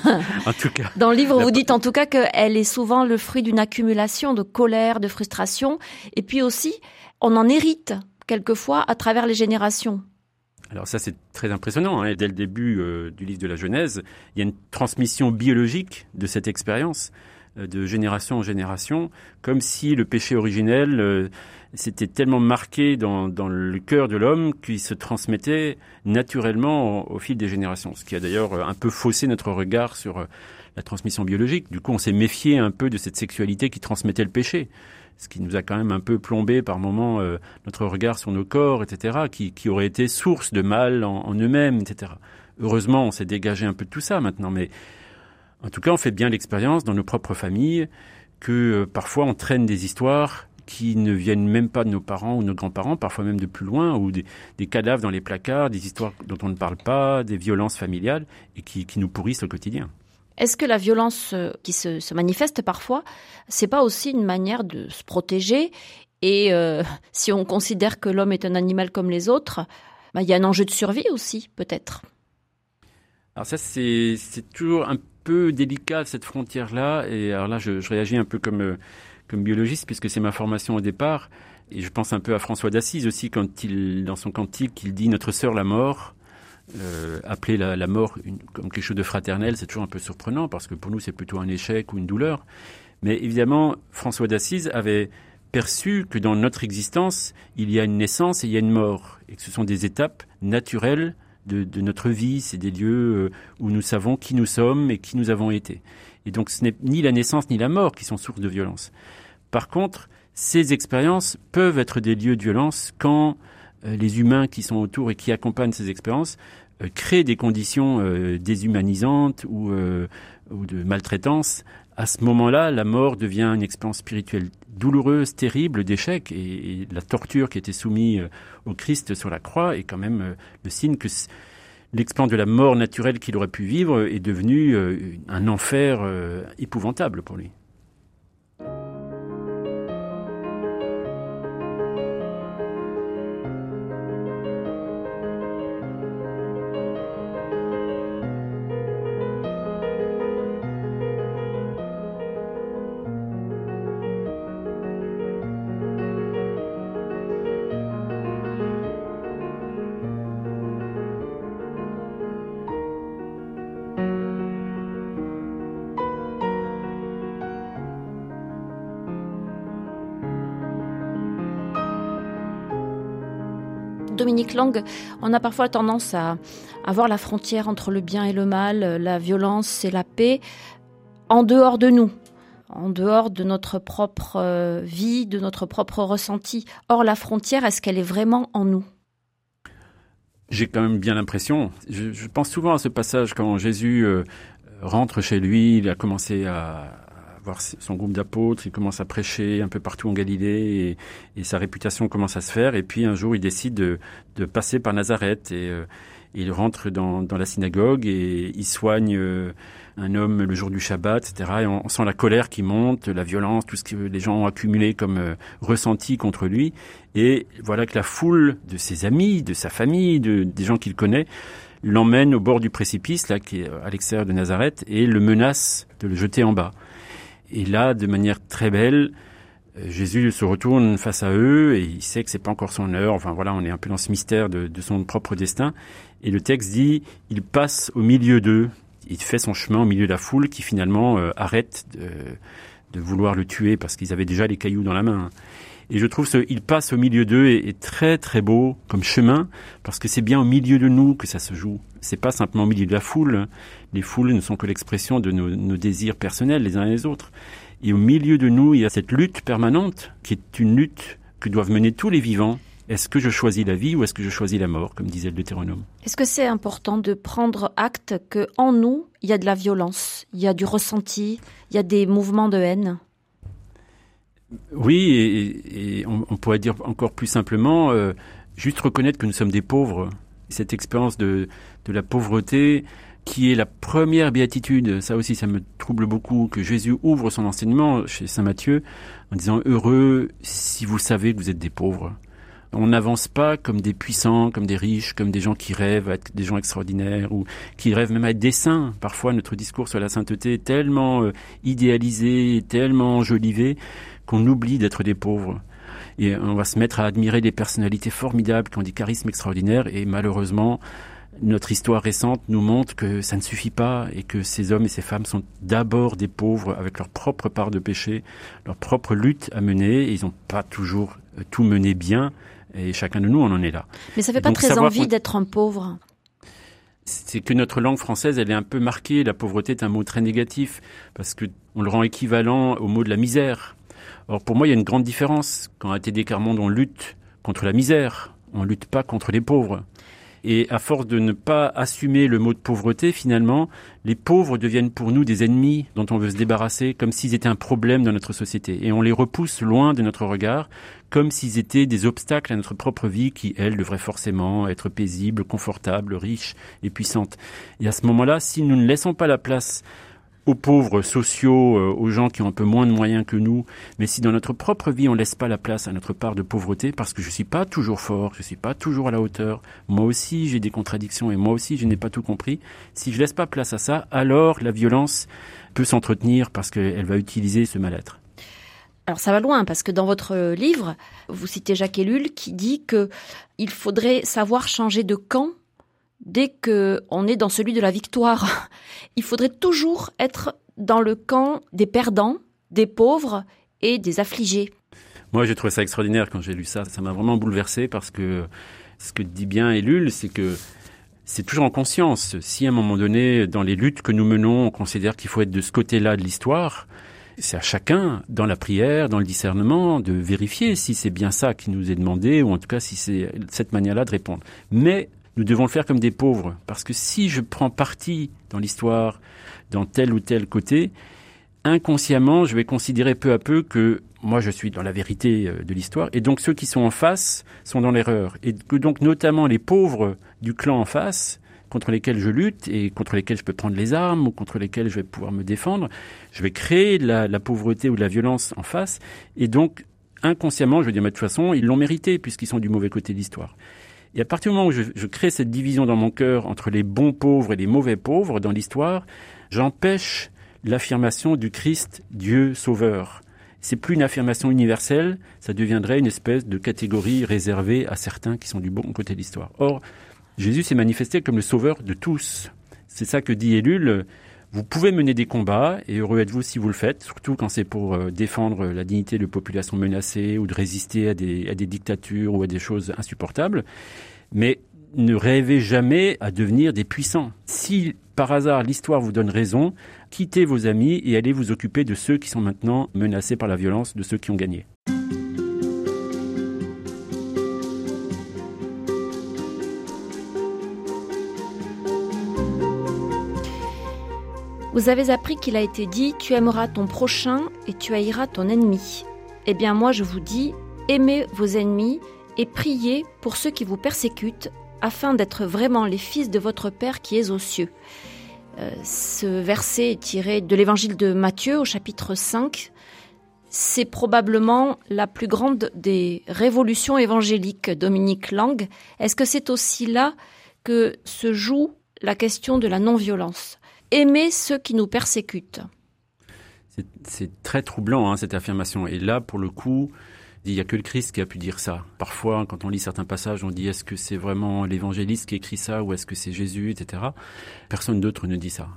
[LAUGHS] en tout cas. Dans le livre, vous dites en tout cas qu'elle est souvent le fruit d'une accumulation de colère, de frustration, et puis aussi, on en hérite quelquefois à travers les générations. Alors ça c'est très impressionnant. Hein. Dès le début euh, du livre de la Genèse, il y a une transmission biologique de cette expérience euh, de génération en génération, comme si le péché originel euh, s'était tellement marqué dans, le cœur de l'homme qu'il se transmettait naturellement au, au, fil des générations. Ce qui a d'ailleurs un peu faussé notre regard sur la transmission biologique. Du coup, on s'est méfié un peu de cette sexualité qui transmettait le péché ce qui nous a quand même un peu plombé par moments euh, notre regard sur nos corps, etc., qui, qui aurait été source de mal en, eux-mêmes, etc. Heureusement, on s'est dégagé un peu de tout ça maintenant, mais en tout cas, on fait bien l'expérience dans nos propres familles que euh, parfois on traîne des histoires qui ne viennent même pas de nos parents ou nos grands-parents, parfois même de plus loin, ou des, des, cadavres dans les placards, des histoires dont on ne parle pas, des violences familiales, et qui, qui nous pourrissent au quotidien. Est-ce que la violence euh, qui se, manifeste parfois, c'est pas aussi une manière de se protéger Et euh, [LAUGHS] si on considère que l'homme est un animal comme les autres, bah, il y a un enjeu de survie aussi, peut-être? Alors ça, c'est toujours un peu délicat cette frontière-là. Et alors là, je, réagis un peu comme euh, comme biologiste puisque c'est ma formation au départ. Et je pense un peu à François d'Assise aussi quand il, dans son cantique, il dit notre sœur la mort euh, appeler la, mort comme quelque chose de fraternel, c'est toujours un peu surprenant parce que pour nous c'est plutôt un échec ou une douleur. Mais évidemment, François d'Assise avait perçu que dans notre existence, il y a une naissance et il y a une mort, et que ce sont des étapes naturelles de, de notre vie, c'est des lieux euh, où nous savons qui nous sommes et qui nous avons été. Et donc ce n'est ni la naissance ni la mort qui sont source de violence. Par contre, ces expériences peuvent être des lieux de violence quand les humains qui sont autour et qui accompagnent ces expériences euh, créent des conditions euh, déshumanisantes ou, ou de maltraitance, à ce moment-là, la mort devient une expérience spirituelle douloureuse, terrible, d'échec, et, la torture qui était soumise au Christ sur la croix est quand même le signe que l'expérience de la mort naturelle qu'il aurait pu vivre est devenue un enfer épouvantable pour lui. Dominique Lang, on a parfois tendance à, à voir la frontière entre le bien et le mal, la violence et la paix, en dehors de nous en dehors de notre propre euh, vie, de notre propre ressenti. Or, la frontière, est-ce qu'elle est vraiment en nous? J'ai quand même bien l'impression. Je, pense souvent à ce passage quand Jésus euh, rentre chez lui, il a commencé à, son groupe d'apôtres, il commence à prêcher un peu partout en Galilée et, sa réputation commence à se faire. Et puis un jour, il décide de, passer par Nazareth et euh, il rentre dans, la synagogue et il soigne un homme le jour du Shabbat, etc. Et on, sent la colère qui monte, la violence, tout ce que les gens ont accumulé comme euh, ressenti contre lui. Et voilà que la foule de ses amis, de sa famille, de, des gens qu'il connaît, l'emmène au bord du précipice, là, qui est à l'extérieur de Nazareth, et le menace de le jeter en bas. Et là, de manière très belle, euh, Jésus se retourne face à eux et il sait que c'est pas encore son heure. Enfin voilà, on est un peu dans ce mystère de, de son propre destin. Et le texte dit, il passe au milieu d'eux il fait son chemin au milieu de la foule qui finalement euh, arrête de, vouloir le tuer parce qu'ils avaient déjà les cailloux dans la main. Et je trouve ce il passe au milieu d'eux est, très très beau comme chemin parce que c'est bien au milieu de nous que ça se joue. C'est pas simplement au milieu de la foule. Les foules ne sont que l'expression de nos, nos désirs personnels les uns et les autres. Et au milieu de nous, il y a cette lutte permanente qui est une lutte que doivent mener tous les vivants est-ce que je choisis la vie ou est-ce que je choisis la mort, comme disait le Deutéronome? Est-ce que c'est important de prendre acte que en nous, il y a de la violence, il y a du ressenti, il y a des mouvements de haine? Oui, et, on, pourrait dire encore plus simplement, euh, juste reconnaître que nous sommes des pauvres. Cette expérience de, de la pauvreté, qui est la première béatitude, ça aussi ça me trouble beaucoup, que Jésus ouvre son enseignement chez Saint Matthieu en disant Heureux si vous savez que vous êtes des pauvres. On n'avance pas comme des puissants, comme des riches, comme des gens qui rêvent à être des gens extraordinaires ou qui rêvent même à être des saints. Parfois, notre discours sur la sainteté est tellement euh, idéalisé, tellement enjolivé qu'on oublie d'être des pauvres. Et on va se mettre à admirer des personnalités formidables qui ont des charismes extraordinaires et malheureusement, notre histoire récente nous montre que ça ne suffit pas et que ces hommes et ces femmes sont d'abord des pauvres avec leur propre part de péché, leur propre lutte à mener. ils n'ont pas toujours euh, tout mené bien et chacun de nous, on en est là. Mais ça fait pas très envie d'être un pauvre. C'est que notre langue française, elle est un peu marquée. La pauvreté est un mot très négatif parce que on le rend équivalent au mot de la misère. Or, pour moi, il y a une grande différence. Quand à TD Carmonde, on lutte contre la misère. On lutte pas contre les pauvres. Et à force de ne pas assumer le mot de pauvreté, finalement, les pauvres deviennent pour nous des ennemis dont on veut se débarrasser, comme s'ils étaient un problème dans notre société. Et on les repousse loin de notre regard, comme s'ils étaient des obstacles à notre propre vie qui, elle, devrait forcément être paisible, confortable, riche et puissante. Et à ce moment-là, si nous ne laissons pas la place aux pauvres sociaux, euh, aux gens qui ont un peu moins de moyens que nous, mais si dans notre propre vie on laisse pas la place à notre part de pauvreté, parce que je suis pas toujours fort, je suis pas toujours à la hauteur, moi aussi j'ai des contradictions et moi aussi je n'ai pas tout compris, si je laisse pas place à ça, alors la violence peut s'entretenir parce qu'elle va utiliser ce mal-être. Alors ça va loin parce que dans votre livre, vous citez Jacques Ellul qui dit que il faudrait savoir changer de camp dès que on est dans celui de la victoire. [LAUGHS] Il faudrait toujours être dans le camp des perdants, des pauvres et des affligés. Moi, j'ai trouvé ça extraordinaire quand j'ai lu ça. Ça m'a vraiment bouleversé parce que ce que dit bien Ellul, c'est que c'est toujours en conscience. Si à un moment donné, dans les luttes que nous menons, on considère qu'il faut être de ce côté-là de l'histoire, c'est à chacun, dans la prière, dans le discernement, de vérifier si c'est bien ça qui nous est demandé, ou en tout cas si c'est cette manière-là de répondre. Mais nous devons le faire comme des pauvres. Parce que si je prends parti dans l'histoire, dans tel ou tel côté, inconsciemment, je vais considérer peu à peu que moi, je suis dans la vérité euh, de l'histoire, et donc ceux qui sont en face sont dans l'erreur. Et que donc, notamment les pauvres du clan en face, contre lesquels je lutte et contre lesquels je peux prendre les armes ou contre lesquels je vais pouvoir me défendre, je vais créer la, la pauvreté ou la violence en face, et donc, inconsciemment, je vais dire, mais de toute façon, ils l'ont mérité puisqu'ils sont du mauvais côté de l'histoire. Et à partir du moment où je, crée cette division dans mon cœur entre les bons pauvres et les mauvais pauvres dans l'histoire, j'empêche l'affirmation du Christ Dieu Sauveur. C'est plus une affirmation universelle, ça deviendrait une espèce de catégorie réservée à certains qui sont du bon côté de l'histoire. Or, Jésus s'est manifesté comme le sauveur de tous. C'est ça que dit Ellul. Vous pouvez mener des combats et heureux êtes-vous si vous le faites, surtout quand c'est pour euh, défendre la dignité de populations menacées ou de résister à des dictatures ou à des choses insupportables. Mais ne rêvez jamais à devenir des puissants. Si par hasard l'histoire vous donne raison, quittez vos amis et allez vous occuper de ceux qui sont maintenant menacés par la violence, de ceux qui ont gagné. Vous avez appris qu'il a été dit Tu aimeras ton prochain et tu haïras ton ennemi. Eh bien moi je vous dis Aimez vos ennemis et priez pour ceux qui vous persécutent, afin d'être vraiment les fils de votre Père qui est aux cieux. Euh, ce verset est tiré de l'évangile de Matthieu au chapitre 5. C'est probablement la plus grande des révolutions évangéliques, Dominique Lang. Est-ce que c'est aussi là que se joue la question de la non-violence? Aimer ceux qui nous persécutent. C'est très troublant, hein, cette affirmation. Et là, pour le coup, il n'y a que le Christ qui a pu dire ça. Parfois, quand on lit certains passages, on dit est-ce que c'est vraiment l'évangéliste qui écrit ça ou est-ce que c'est Jésus, etc. Personne d'autre ne dit ça.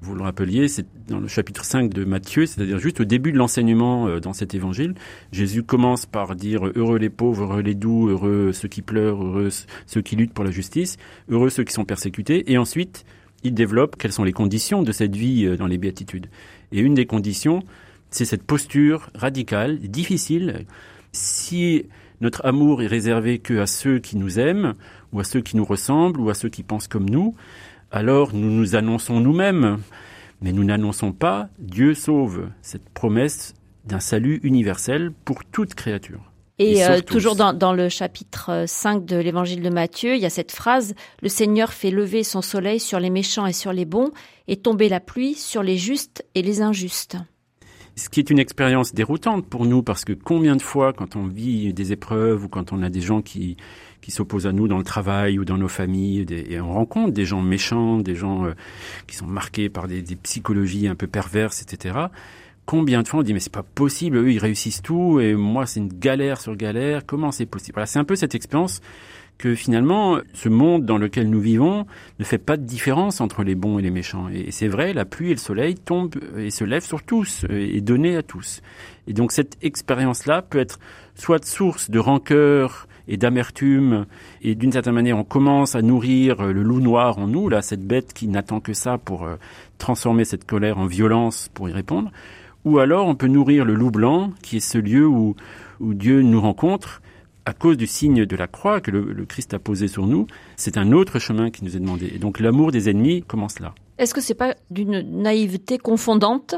Vous le rappeliez, c'est dans le chapitre 5 de Matthieu, c'est-à-dire juste au début de l'enseignement euh, dans cet évangile. Jésus commence par dire heureux les pauvres, heureux les doux, heureux ceux qui pleurent, heureux ceux qui luttent pour la justice, heureux ceux qui sont persécutés. Et ensuite, il développe quelles sont les conditions de cette vie euh, dans les béatitudes. Et une des conditions, c'est cette posture radicale, difficile. Si notre amour est réservé que à ceux qui nous aiment, ou à ceux qui nous ressemblent, ou à ceux qui pensent comme nous, alors nous nous annonçons nous-mêmes, mais nous n'annonçons pas Dieu sauve, cette promesse d'un salut universel pour toute créature. Et, euh, toujours dans, dans, le chapitre 5 euh, de l'évangile de Matthieu, il y a cette phrase Le Seigneur fait lever son soleil sur les méchants et sur les bons, et tomber la pluie sur les justes et les injustes. Ce qui est une expérience déroutante pour nous, parce que combien de fois, quand on vit des épreuves ou quand on a des gens qui, qui s'opposent à nous dans le travail ou dans nos familles, et on rencontre des gens méchants, des gens euh, qui sont marqués par des, des psychologies un peu perverses, etc combien de fois on dit mais c'est pas possible, eux ils réussissent tout et moi c'est une galère sur galère, comment c'est possible? Voilà, c'est un peu cette expérience que finalement ce monde dans lequel nous vivons ne fait pas de différence entre les bons et les méchants. Et c'est vrai, la pluie et le soleil tombent et se lèvent sur tous et donnent à tous. Et donc cette expérience-là peut être soit source de rancœur et d'amertume, et d'une certaine manière on commence à nourrir le loup noir en nous, là, cette bête qui n'attend que ça pour euh, transformer cette colère en violence pour y répondre, ou alors on peut nourrir le loup blanc, qui est ce lieu où, où Dieu nous rencontre à cause du signe de la croix que le, Christ a posé sur nous. C'est un autre chemin qui nous est demandé. Et donc l'amour des ennemis commence là. Est-ce que c'est pas d'une naïveté confondante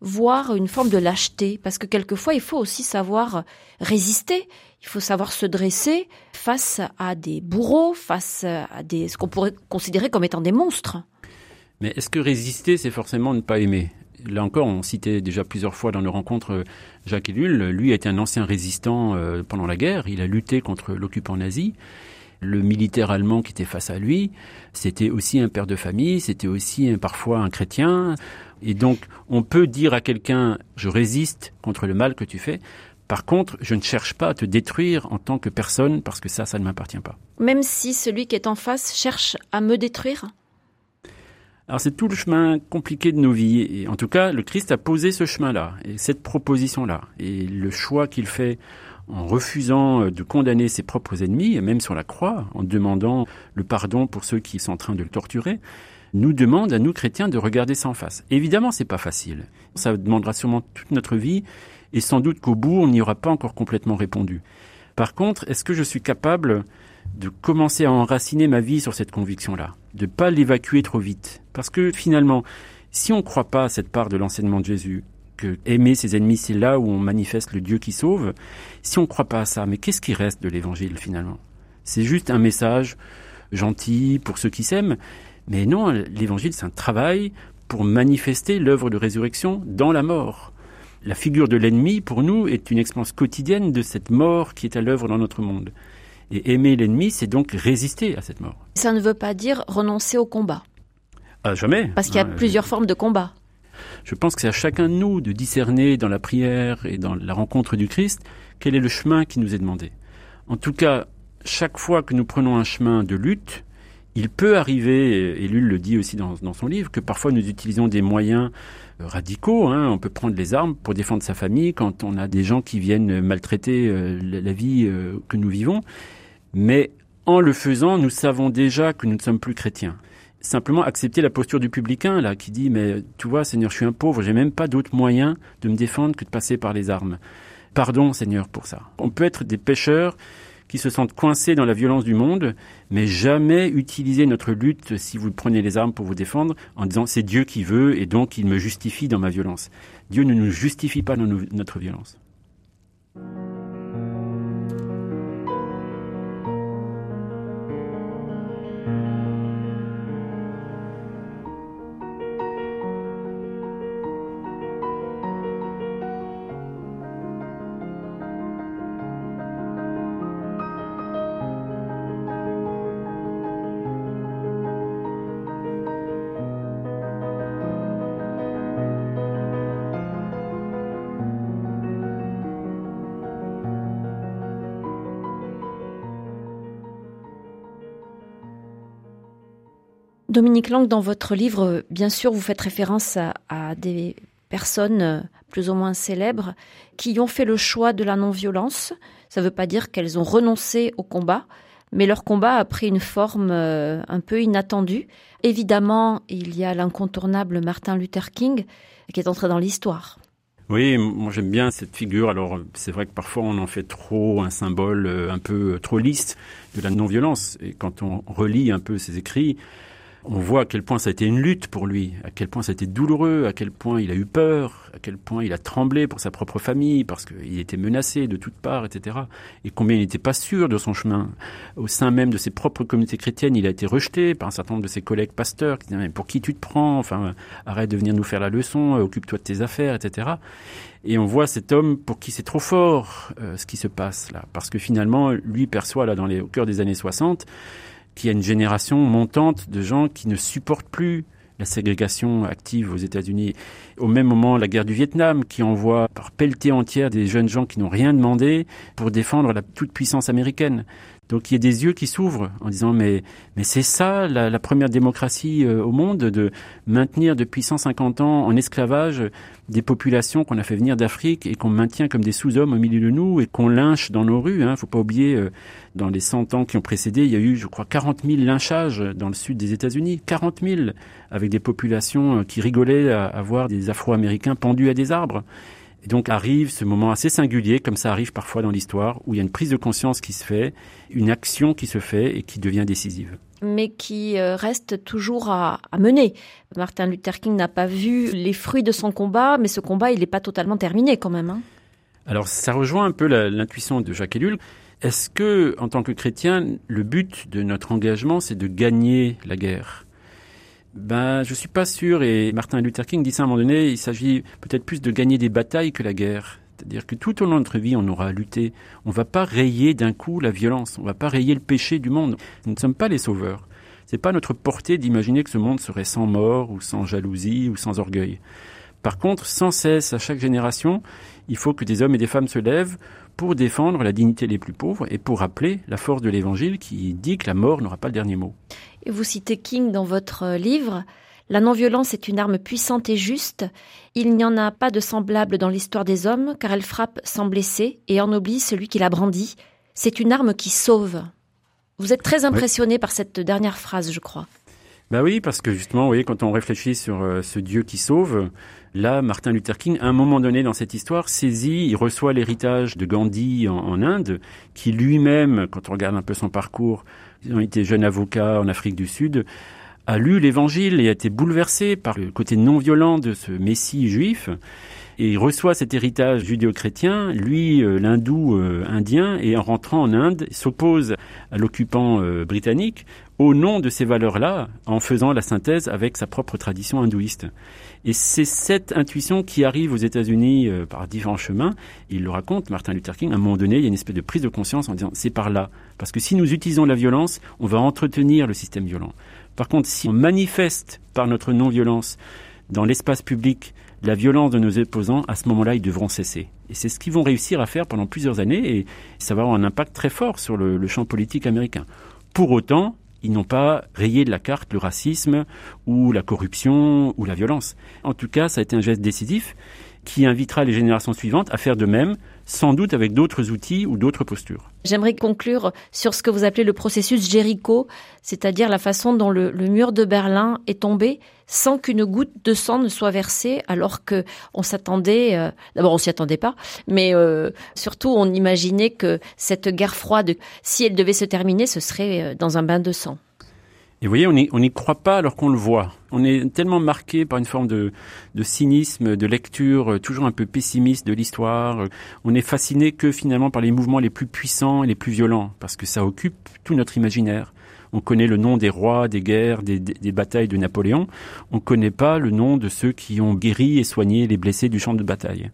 voire une forme de lâcheté, parce que quelquefois il faut aussi savoir résister, il faut savoir se dresser face à des bourreaux, face à des, ce qu'on pourrait considérer comme étant des monstres. Mais est-ce que résister, c'est forcément ne pas aimer? Là encore, on citait déjà plusieurs fois dans nos rencontres euh, Jacques Ellul. Lui était un ancien résistant euh, pendant la guerre. Il a lutté contre l'occupant nazi. Le militaire allemand qui était face à lui, c'était aussi un père de famille, c'était aussi parfois un chrétien. Et donc, on peut dire à quelqu'un, je résiste contre le mal que tu fais. Par contre, je ne cherche pas à te détruire en tant que personne parce que ça, ça ne m'appartient pas. Même si celui qui est en face cherche à me détruire? Alors c'est tout le chemin compliqué de nos vies. Et en tout cas, le Christ a posé ce chemin-là, et cette proposition-là. Et le choix qu'il fait en refusant euh, de condamner ses propres ennemis, même sur la croix, en demandant le pardon pour ceux qui sont en train de le torturer, nous demande à nous chrétiens de regarder ça en face. Évidemment, c'est pas facile. Ça demandera sûrement toute notre vie, et sans doute qu'au bout, on n'y aura pas encore complètement répondu. Par contre, est-ce que je suis capable de commencer à enraciner ma vie sur cette conviction-là, de pas l'évacuer trop vite. Parce que finalement, si on ne croit pas à cette part de l'enseignement de Jésus, que aimer ses ennemis, c'est là où on manifeste le Dieu qui sauve, si on ne croit pas à ça, mais qu'est-ce qui reste de l'évangile finalement? C'est juste un message gentil pour ceux qui s'aiment, mais non, l'évangile c'est un travail pour manifester l'œuvre de résurrection dans la mort. La figure de l'ennemi, pour nous, est une expérience quotidienne de cette mort qui est à l'œuvre dans notre monde. Et aimer l'ennemi, c'est donc résister à cette mort. Ça ne veut pas dire renoncer au combat. Ah, jamais. Parce qu'il y a ah, plusieurs formes de combat. Je pense que c'est à chacun de nous de discerner dans la prière et dans la rencontre du Christ quel est le chemin qui nous est demandé. En tout cas, chaque fois que nous prenons un chemin de lutte, Il peut arriver, et Lull le dit aussi dans, son livre, que parfois nous utilisons des moyens radicaux. Hein. On peut prendre les armes pour défendre sa famille quand on a des gens qui viennent maltraiter euh, la vie euh, que nous vivons. Mais en le faisant, nous savons déjà que nous ne sommes plus chrétiens. Simplement accepter la posture du publicain, là, qui dit, mais tu vois, Seigneur, je suis un pauvre, j'ai même pas d'autre moyen de me défendre que de passer par les armes. Pardon, Seigneur, pour ça. On peut être des pécheurs qui se sentent coincés dans la violence du monde, mais jamais utiliser notre lutte, si vous prenez les armes pour vous défendre, en disant c'est Dieu qui veut et donc il me justifie dans ma violence. Dieu ne nous justifie pas dans notre violence. Dominique Lang, dans votre livre, bien sûr, vous faites référence à, des personnes euh, plus ou moins célèbres qui ont fait le choix de la non-violence. Ça ne veut pas dire qu'elles ont renoncé au combat, mais leur combat a pris une forme euh, un peu inattendue. Évidemment, il y a l'incontournable Martin Luther King qui est entré dans l'histoire. Oui, moi j'aime bien cette figure. Alors c'est vrai que parfois on en fait trop un symbole euh, un peu trop lisse de la non-violence. Et quand on relit un peu ses écrits, on voit à quel point ça a été une lutte pour lui, à quel point ça a été douloureux, à quel point il a eu peur, à quel point il a tremblé pour sa propre famille, parce qu'il était menacé de toutes parts, etc. Et combien il n'était pas sûr de son chemin. Au sein même de ses propres communautés chrétiennes, il a été rejeté par un certain nombre de ses collègues pasteurs qui disaient, mais pour qui tu te prends? Enfin, arrête de venir nous faire la leçon, occupe-toi de tes affaires, etc. Et on voit cet homme pour qui c'est trop fort euh, ce qui se passe là, parce que finalement, lui perçoit là dans les, au cœur des années 60 qu'il y a une génération montante de gens qui ne supportent plus la ségrégation active aux États-Unis. Au même moment, la guerre du Vietnam, qui envoie par pelletée entière des jeunes gens qui n'ont rien demandé pour défendre la toute-puissance américaine. Donc il y a des yeux qui s'ouvrent en disant mais mais c'est ça la, première démocratie euh, au monde de maintenir depuis 150 ans en esclavage des populations qu'on a fait venir d'Afrique et qu'on maintient comme des sous-hommes au milieu de nous et qu'on lynche dans nos rues. Hein. Faut pas oublier euh, dans les 100 ans qui ont précédé, il y a eu je crois 40 000 lynchages dans le sud des États-Unis, 40 000 avec des populations euh, qui rigolaient à voir des Afro-Américains pendus à des arbres. Et donc arrive ce moment assez singulier, comme ça arrive parfois dans l'histoire, où il y a une prise de conscience qui se fait, une action qui se fait et qui devient décisive. Mais qui euh, reste toujours à, mener. Martin Luther King n'a pas vu les fruits de son combat, mais ce combat, il n'est pas totalement terminé quand même. Hein. Alors ça rejoint un peu l'intuition de Jacques Ellul. Est-ce que, en tant que chrétien, le but de notre engagement, c'est de gagner la guerre? Ben, je suis pas sûr. Et Martin Luther King dit ça à un moment donné. Il s'agit peut-être plus de gagner des batailles que la guerre. C'est-à-dire que tout au long de notre vie, on aura à lutter. On va pas rayer d'un coup la violence. On va pas rayer le péché du monde. Nous ne sommes pas les sauveurs. C'est pas notre portée d'imaginer que ce monde serait sans mort ou sans jalousie ou sans orgueil. Par contre, sans cesse, à chaque génération, il faut que des hommes et des femmes se lèvent pour défendre la dignité des plus pauvres et pour rappeler la force de l'Évangile qui dit que la mort n'aura pas le dernier mot. Et vous citez King dans votre euh, livre. La non-violence est une arme puissante et juste. Il n'y en a pas de semblable dans l'histoire des hommes, car elle frappe sans blesser et ennoblit celui qui la brandit. C'est une arme qui sauve. Vous êtes très impressionné par cette dernière phrase, je crois. Bah oui, parce que justement, vous voyez, quand on réfléchit sur euh, ce Dieu qui sauve, là, Martin Luther King, à un moment donné dans cette histoire, saisit, il reçoit l'héritage de Gandhi en, Inde, qui lui-même, quand on regarde un peu son parcours, il été jeune avocat en Afrique du Sud, a lu l'Évangile et a été bouleversé par le côté non violent de ce Messie juif. Et il reçoit cet héritage judéo-chrétien, lui, euh, l'hindou euh, indien, et en rentrant en Inde, s'oppose à l'occupant euh, britannique au nom de ces valeurs-là, en faisant la synthèse avec sa propre tradition hindouiste. Et c'est cette intuition qui arrive aux États-Unis par différents chemins. Il le raconte, Martin Luther King, à un moment donné, il y a une espèce de prise de conscience en disant c'est par là. Parce que si nous utilisons la violence, on va entretenir le système violent. Par contre, si on manifeste par notre non-violence dans l'espace public la violence de nos opposants, à ce moment-là, ils devront cesser. Et c'est ce qu'ils vont réussir à faire pendant plusieurs années et ça va avoir un impact très fort sur le, champ politique américain. Pour autant, ils n'ont pas rayé de la carte le racisme ou la corruption ou la violence. En tout cas, ça a été un geste décisif qui invitera les générations suivantes à faire de même, sans doute avec d'autres outils ou d'autres postures. J'aimerais conclure sur ce que vous appelez le processus Jéricho, c'est-à-dire la façon dont le, mur de Berlin est tombé sans qu'une goutte de sang ne soit versée, alors que on s'attendait, euh, d'abord on s'y attendait pas, mais euh, surtout on imaginait que cette guerre froide, si elle devait se terminer, ce serait euh, dans un bain de sang. Et vous voyez, on n'y croit pas alors qu'on le voit. On est tellement marqué par une forme de, cynisme, de lecture euh, toujours un peu pessimiste de l'histoire. On est fasciné que finalement par les mouvements les plus puissants et les plus violents, parce que ça occupe tout notre imaginaire. On connaît le nom des rois, des guerres, des, des, batailles de Napoléon. On ne connaît pas le nom de ceux qui ont guéri et soigné les blessés du champ de bataille.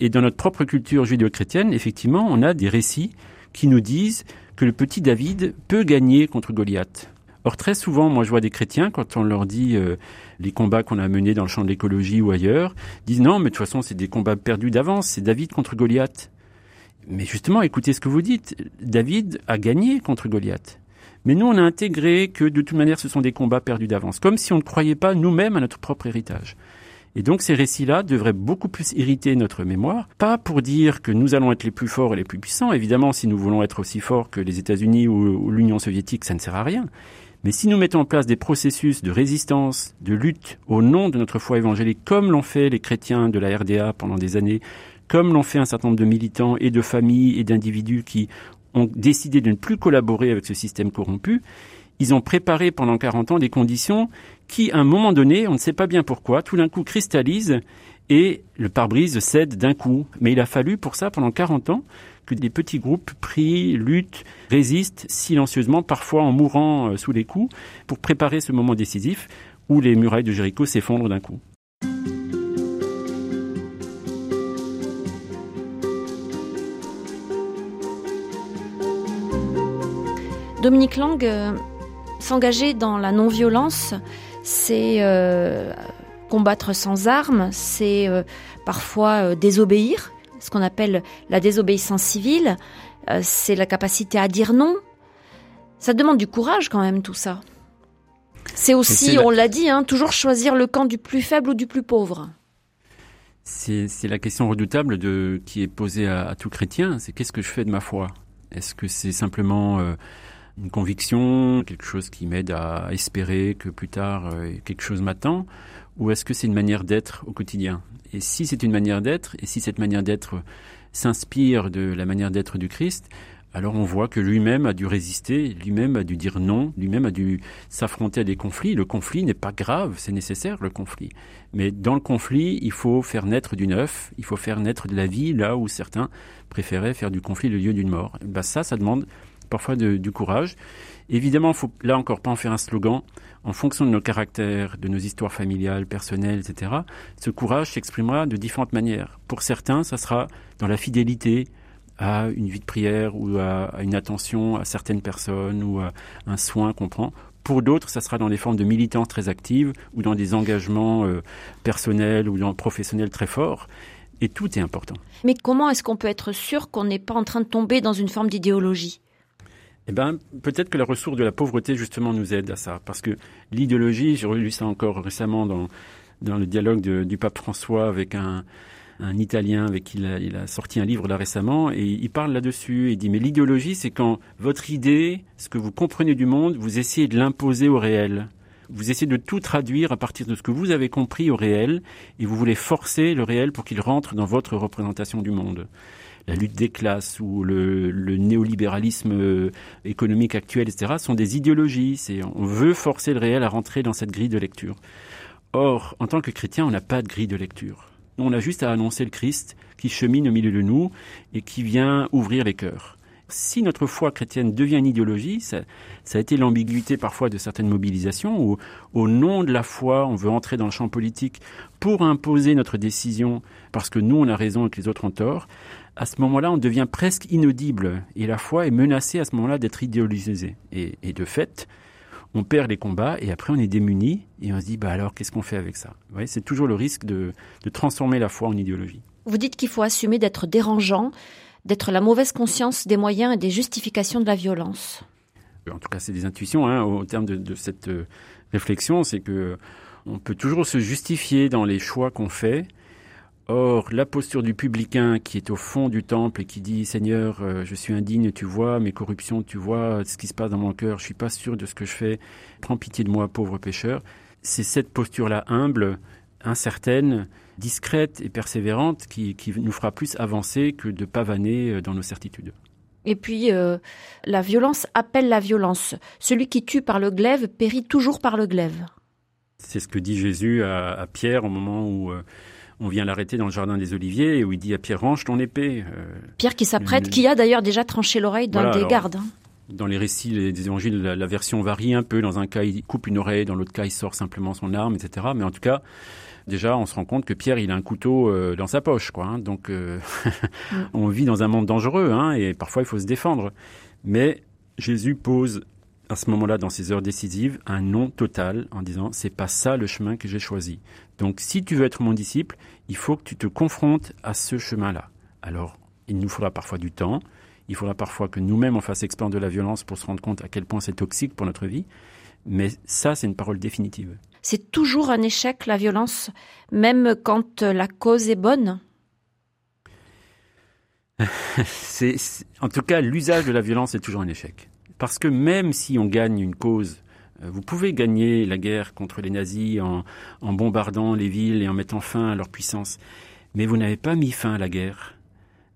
Et dans notre propre culture judéo-chrétienne, effectivement, on a des récits qui nous disent que le petit David peut gagner contre Goliath. Or, très souvent, moi, je vois des chrétiens, quand on leur dit euh, les combats qu'on a menés dans le champ de l'écologie ou ailleurs, disent non, mais de toute façon, c'est des combats perdus d'avance, c'est David contre Goliath. Mais justement, écoutez ce que vous dites. David a gagné contre Goliath. Mais nous, on a intégré que de toute manière, ce sont des combats perdus d'avance, comme si on ne croyait pas nous-mêmes à notre propre héritage. Et donc ces récits-là devraient beaucoup plus irriter notre mémoire, pas pour dire que nous allons être les plus forts et les plus puissants. Évidemment, si nous voulons être aussi forts que les États-Unis ou l'Union soviétique, ça ne sert à rien. Mais si nous mettons en place des processus de résistance, de lutte au nom de notre foi évangélique, comme l'ont fait les chrétiens de la RDA pendant des années, comme l'ont fait un certain nombre de militants et de familles et d'individus qui ont décidé de ne plus collaborer avec ce système corrompu, ils ont préparé pendant 40 ans des conditions qui, à un moment donné, on ne sait pas bien pourquoi, tout d'un coup cristallisent et le pare-brise cède d'un coup. Mais il a fallu pour ça, pendant 40 ans, des petits groupes prient, luttent, résistent silencieusement, parfois en mourant euh, sous les coups, pour préparer ce moment décisif où les murailles de Jéricho s'effondrent d'un coup. Dominique Lang, euh, s'engager dans la non-violence, c'est euh, combattre sans armes, c'est parfois désobéir, ce qu'on appelle la désobéissance civile, euh, c'est la capacité à dire non. Ça demande du courage quand même tout ça. C'est aussi, on l'a dit, hein, toujours choisir le camp du plus faible ou du plus pauvre. C'est la question redoutable de, qui est posée à, tout chrétien, c'est qu'est-ce que je fais de ma foi? Est-ce que c'est simplement euh, une conviction, quelque chose qui m'aide à espérer que plus tard euh, quelque chose m'attend? Ou est-ce que c'est une manière d'être au quotidien? Et si c'est une manière d'être, et si cette manière d'être s'inspire de la manière d'être du Christ, alors on voit que lui-même a dû résister, lui-même a dû dire non, lui-même a dû s'affronter à des conflits. Le conflit n'est pas grave, c'est nécessaire le conflit. Mais dans le conflit, il faut faire naître du neuf, il faut faire naître de la vie là où certains préféraient faire du conflit le lieu d'une mort. Ben ça, ça demande parfois du courage. Évidemment, il faut là encore pas en faire un slogan. En fonction de nos caractères, de nos histoires familiales, personnelles, etc., ce courage s'exprimera de différentes manières. Pour certains, ça sera dans la fidélité à une vie de prière ou à, une attention à certaines personnes ou à un soin qu'on prend. Pour d'autres, ça sera dans des formes de militants très actives ou dans des engagements euh, personnels ou professionnels très forts. Et tout est important. Mais comment est-ce qu'on peut être sûr qu'on n'est pas en train de tomber dans une forme d'idéologie? Eh ben, peut-être que la ressource de la pauvreté, justement, nous aide à ça. Parce que l'idéologie, j'ai relu ça encore récemment dans, dans le dialogue du pape François avec un, un Italien avec qui il a, il a, sorti un livre là récemment, et il parle là-dessus. Il dit, mais l'idéologie, c'est quand votre idée, ce que vous comprenez du monde, vous essayez de l'imposer au réel. Vous essayez de tout traduire à partir de ce que vous avez compris au réel, et vous voulez forcer le réel pour qu'il rentre dans votre représentation du monde la lutte des classes ou le, néolibéralisme euh, économique actuel, etc., sont des idéologies. On veut forcer le réel à rentrer dans cette grille de lecture. Or, en tant que chrétien, on n'a pas de grille de lecture. On a juste à annoncer le Christ qui chemine au milieu de nous et qui vient ouvrir les cœurs. Si notre foi chrétienne devient une idéologie, ça, ça a été l'ambiguïté parfois de certaines mobilisations où, au nom de la foi, on veut entrer dans le champ politique pour imposer notre décision parce que nous, on a raison et que les autres ont tort à ce moment-là, on devient presque inaudible et la foi est menacée à ce moment-là d'être idéalisée. Et, de fait, on perd les combats et après on est démuni et on se dit bah alors qu'est-ce qu'on fait avec ça? C'est toujours le risque de, de transformer la foi en idéologie. Vous dites qu'il faut assumer d'être dérangeant, d'être la mauvaise conscience des moyens et des justifications de la violence. en tout cas c'est des intuitions hein, au terme de, de cette euh, réflexion, c'est que on peut toujours se justifier dans les choix qu'on fait. Or, la posture du publicain qui est au fond du temple et qui dit Seigneur, euh, je suis indigne, tu vois mes corruptions, tu vois ce qui se passe dans mon cœur, je suis pas sûr de ce que je fais, prends pitié de moi, pauvre pécheur. C'est cette posture-là humble, incertaine, discrète et persévérante qui, qui, nous fera plus avancer que de pavaner euh, dans nos certitudes. Et puis, euh, la violence appelle la violence. Celui qui tue par le glaive périt toujours par le glaive. C'est ce que dit Jésus à, à Pierre au moment où euh, on vient l'arrêter dans le jardin des Oliviers et où il dit à Pierre range ton épée. Euh, Pierre qui s'apprête, qui a d'ailleurs déjà tranché l'oreille d'un voilà, des alors, gardes. Hein. Dans les récits des évangiles, la, la, version varie un peu. Dans un cas, il coupe une oreille, dans l'autre cas, il sort simplement son arme, etc. Mais en tout cas, déjà, on se rend compte que Pierre, il a un couteau euh, dans sa poche, quoi. Hein, donc, euh, mm. [LAUGHS] on vit dans un monde dangereux, hein, et parfois, il faut se défendre. Mais Jésus pose à ce moment-là, dans ces heures décisives, un non total en disant c'est pas ça le chemin que j'ai choisi. Donc, si tu veux être mon disciple, il faut que tu te confrontes à ce chemin-là. Alors, il nous faudra parfois du temps. Il faudra parfois que nous-mêmes on fasse expérience de la violence pour se rendre compte à quel point c'est toxique pour notre vie. Mais ça, c'est une parole définitive. C'est toujours un échec, la violence, même quand la cause est bonne? [LAUGHS] C'est, En tout cas, l'usage de la violence est toujours un échec. Parce que même si on gagne une cause, vous pouvez gagner la guerre contre les nazis en, bombardant les villes et en mettant fin à leur puissance, mais vous n'avez pas mis fin à la guerre.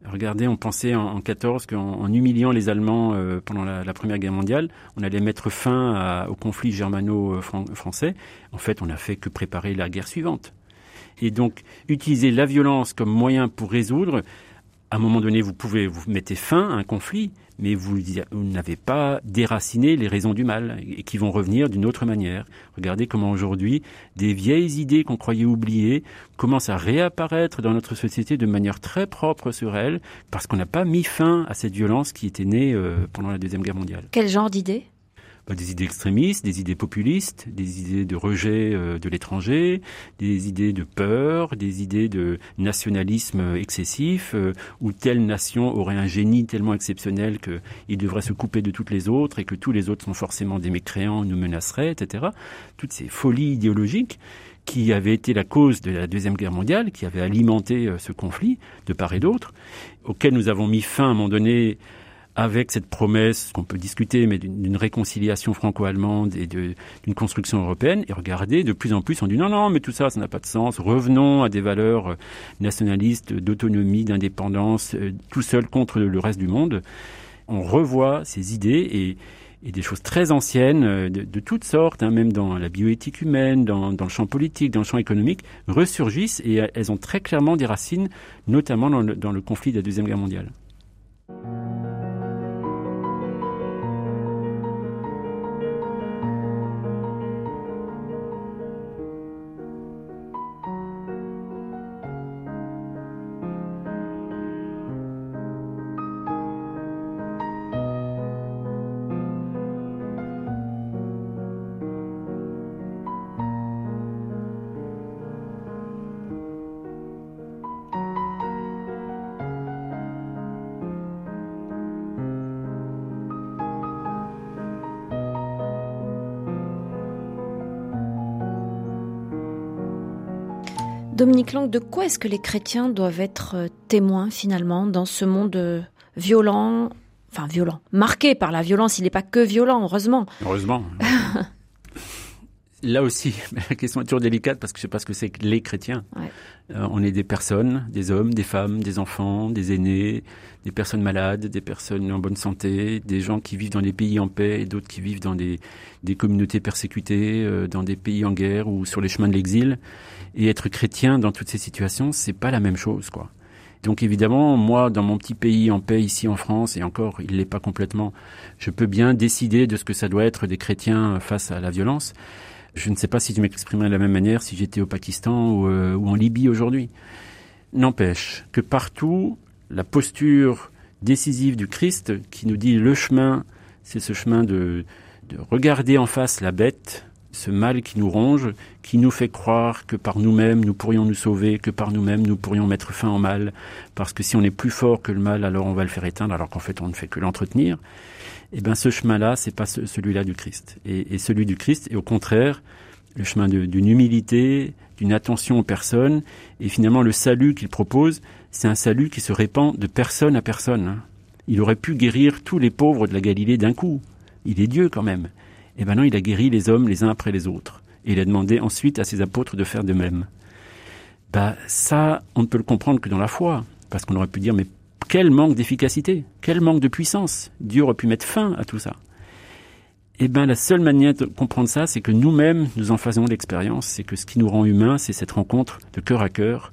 Regardez, on pensait en, en 14 qu'en en humiliant les Allemands euh, pendant la, Première Guerre mondiale, on allait mettre fin au conflit germano-français. En fait, on n'a fait que préparer la guerre suivante. Et donc, utiliser la violence comme moyen pour résoudre, à un moment donné, vous pouvez vous mettez fin à un conflit, mais vous, n'avez pas déraciné les raisons du mal et qui vont revenir d'une autre manière. Regardez comment aujourd'hui des vieilles idées qu'on croyait oubliées commencent à réapparaître dans notre société de manière très propre sur elles parce qu'on n'a pas mis fin à cette violence qui était née euh, pendant la Deuxième Guerre mondiale. Quel genre d'idées? Des idées extrémistes, des idées populistes, des idées de rejet euh, de l'étranger, des idées de peur, des idées de nationalisme excessif, euh, où telle nation aurait un génie tellement exceptionnel qu'il devrait se couper de toutes les autres et que tous les autres sont forcément des mécréants, nous menaceraient, etc. Toutes ces folies idéologiques qui avaient été la cause de la Deuxième Guerre mondiale, qui avaient alimenté euh, ce conflit de part et d'autre, auquel nous avons mis fin à un moment donné avec cette promesse qu'on peut discuter, mais d'une réconciliation franco-allemande et d'une construction européenne. Et regardez, de plus en plus, on dit non, non, mais tout ça, ça n'a pas de sens. Revenons à des valeurs euh, nationalistes, d'autonomie, d'indépendance, euh, tout seul contre le reste du monde. On revoit ces idées et, des choses très anciennes, euh, de, toutes sortes, hein, même dans la bioéthique humaine, dans, le champ politique, dans le champ économique, ressurgissent et elles ont très clairement des racines, notamment dans le conflit de la Deuxième Guerre mondiale. Dominique Lang, de quoi est-ce que les chrétiens doivent être euh, témoins finalement dans ce monde euh, violent, enfin violent, marqué par la violence? Il n'est pas que violent, heureusement. Heureusement. Là aussi, [LAUGHS] la question est toujours délicate parce que je sais pas ce que c'est que les chrétiens. Ouais. Euh, on est des personnes, des hommes, des femmes, des enfants, des aînés, des personnes malades, des personnes en bonne santé, des gens qui vivent dans des pays en paix et d'autres qui vivent dans des, des communautés persécutées, euh, dans des pays en guerre ou sur les chemins de l'exil. Et être chrétien dans toutes ces situations, c'est pas la même chose, quoi. Donc évidemment, moi, dans mon petit pays en paix ici en France, et encore, il l'est pas complètement, je peux bien décider de ce que ça doit être des chrétiens face à la violence. Je ne sais pas si je m'exprimerais de la même manière si j'étais au Pakistan ou, euh, en Libye aujourd'hui. N'empêche que partout, la posture décisive du Christ qui nous dit le chemin, c'est ce chemin de, de regarder en face la bête, ce mal qui nous ronge, qui nous fait croire que par nous-mêmes nous pourrions nous sauver, que par nous-mêmes nous pourrions mettre fin au mal, parce que si on est plus fort que le mal, alors on va le faire éteindre, alors qu'en fait on ne fait que l'entretenir. Eh bien, ce chemin-là, c'est pas celui-là du Christ. Et, celui du Christ est au contraire le chemin d'une humilité, d'une attention aux personnes, et finalement le salut qu'il propose, c'est un salut qui se répand de personne à personne. Hein. Il aurait pu guérir tous les pauvres de la Galilée d'un coup. Il est Dieu quand même. Et maintenant, il a guéri les hommes les uns après les autres. Et il a demandé ensuite à ses apôtres de faire de même. Bah, ça, on ne peut le comprendre que dans la foi. Parce qu'on aurait pu dire, mais quel manque d'efficacité, quel manque de puissance. Dieu aurait pu mettre fin à tout ça. Eh bien, la seule manière de comprendre ça, c'est que nous-mêmes, nous en faisons l'expérience. C'est que ce qui nous rend humains, c'est cette rencontre de cœur à cœur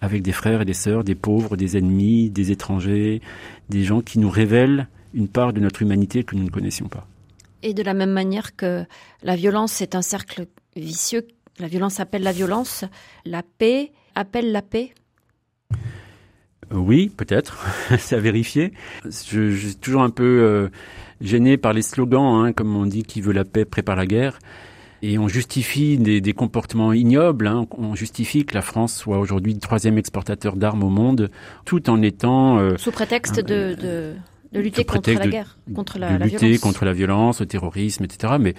avec des frères et des sœurs, des pauvres, des ennemis, des étrangers, des gens qui nous révèlent une part de notre humanité que nous ne connaissions pas. Et de la même manière que la violence est un cercle vicieux, la violence appelle la violence, la paix appelle la paix Oui, peut-être, [LAUGHS] c'est à vérifier. Je, suis toujours un peu euh, gêné par les slogans, hein, comme on dit qui veut la paix prépare la guerre. Et on justifie des, comportements ignobles. Hein. On justifie que la France soit aujourd'hui le troisième exportateur d'armes au monde, tout en étant euh, sous prétexte de, de, de lutter contre la guerre, contre la, de lutter violence. contre la violence, le terrorisme, etc. Mais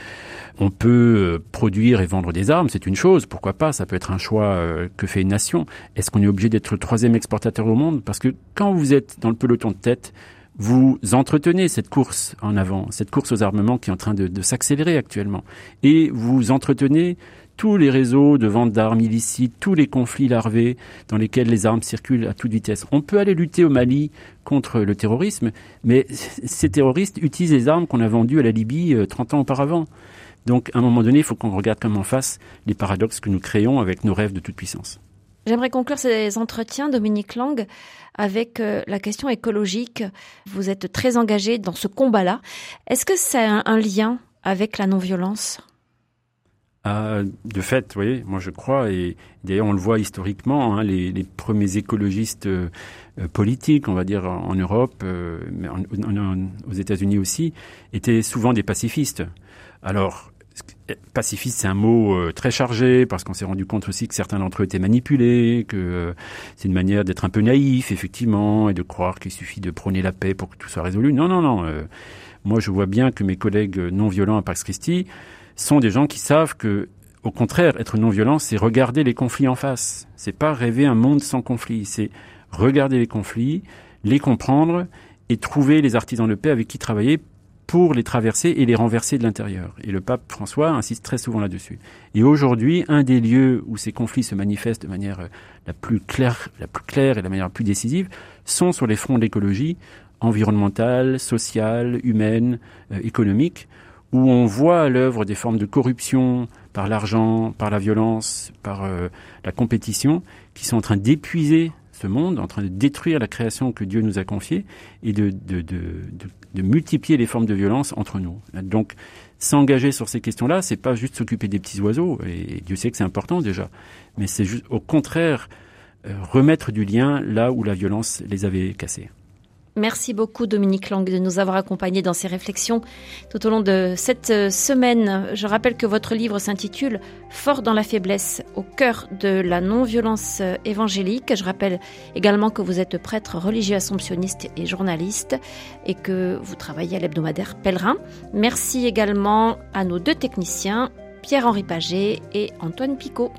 on peut euh, produire et vendre des armes, c'est une chose. Pourquoi pas? Ça peut être un choix euh, que fait une nation. Est-ce qu'on est obligé d'être le troisième exportateur au monde? Parce que quand vous êtes dans le peloton de tête, vous entretenez cette course en avant, cette course aux armements qui est en train de, de s'accélérer actuellement, et vous entretenez tous les réseaux de vente d'armes illicites, tous les conflits larvés dans lesquels les armes circulent à toute vitesse. On peut aller lutter au Mali contre le terrorisme, mais [LAUGHS] ces terroristes utilisent les armes qu'on a vendues à la Libye 30 euh, ans auparavant. Donc, à un moment donné, il faut qu'on regarde comme en face les paradoxes que nous créons avec nos rêves de toute puissance. J'aimerais conclure ces entretiens, Dominique Lang, avec euh, la question écologique. Vous êtes très engagé dans ce combat-là. Est-ce que a un lien avec la non-violence? Ah, de fait, oui, moi je crois, et d'ailleurs on le voit historiquement, hein, les, premiers écologistes euh, politiques, on va dire en, Europe, euh, mais aux États-Unis aussi, étaient souvent des pacifistes. Alors, pacifiste, c'est un mot euh, très chargé parce qu'on s'est rendu compte aussi que certains d'entre eux étaient manipulés, que c'est une manière d'être un peu naïf, effectivement, et de croire qu'il suffit de prôner la paix pour que tout soit résolu. Non, non, non. moi, je vois bien que mes collègues non violents à Pax Christi sont des gens qui savent que, au contraire, être non-violent, c'est regarder les conflits en face. C'est pas rêver un monde sans conflits. C'est regarder les conflits, les comprendre et trouver les artisans de paix avec qui travailler pour les traverser et les renverser de l'intérieur. Et le pape François insiste très souvent là-dessus. Et aujourd'hui, un des lieux où ces conflits se manifestent de manière la plus claire, la plus claire et la manière la plus décisive sont sur les fronts de l'écologie environnementale, sociale, humaine, euh, économique, où on voit à l'œuvre des formes de corruption par l'argent, par la violence, par euh, la compétition, qui sont en train d'épuiser ce monde, en train de détruire la création que Dieu nous a confiée et de, multiplier les formes de violence entre nous. Donc, s'engager sur ces questions-là, c'est pas juste s'occuper des petits oiseaux, et Dieu sait que c'est important déjà, mais c'est juste au contraire euh, remettre du lien là où la violence les avait cassés. Merci beaucoup Dominique Lang de nous avoir accompagnés dans ces réflexions tout au long de cette euh, semaine. Je rappelle que votre livre s'intitule Fort dans la faiblesse, au cœur de la non-violence euh, évangélique. Je rappelle également que vous êtes prêtre religieux assomptionniste et journaliste et que vous travaillez à l'hebdomadaire Pèlerin. Merci également à nos deux techniciens, Pierre-Henri Paget et Antoine Picot.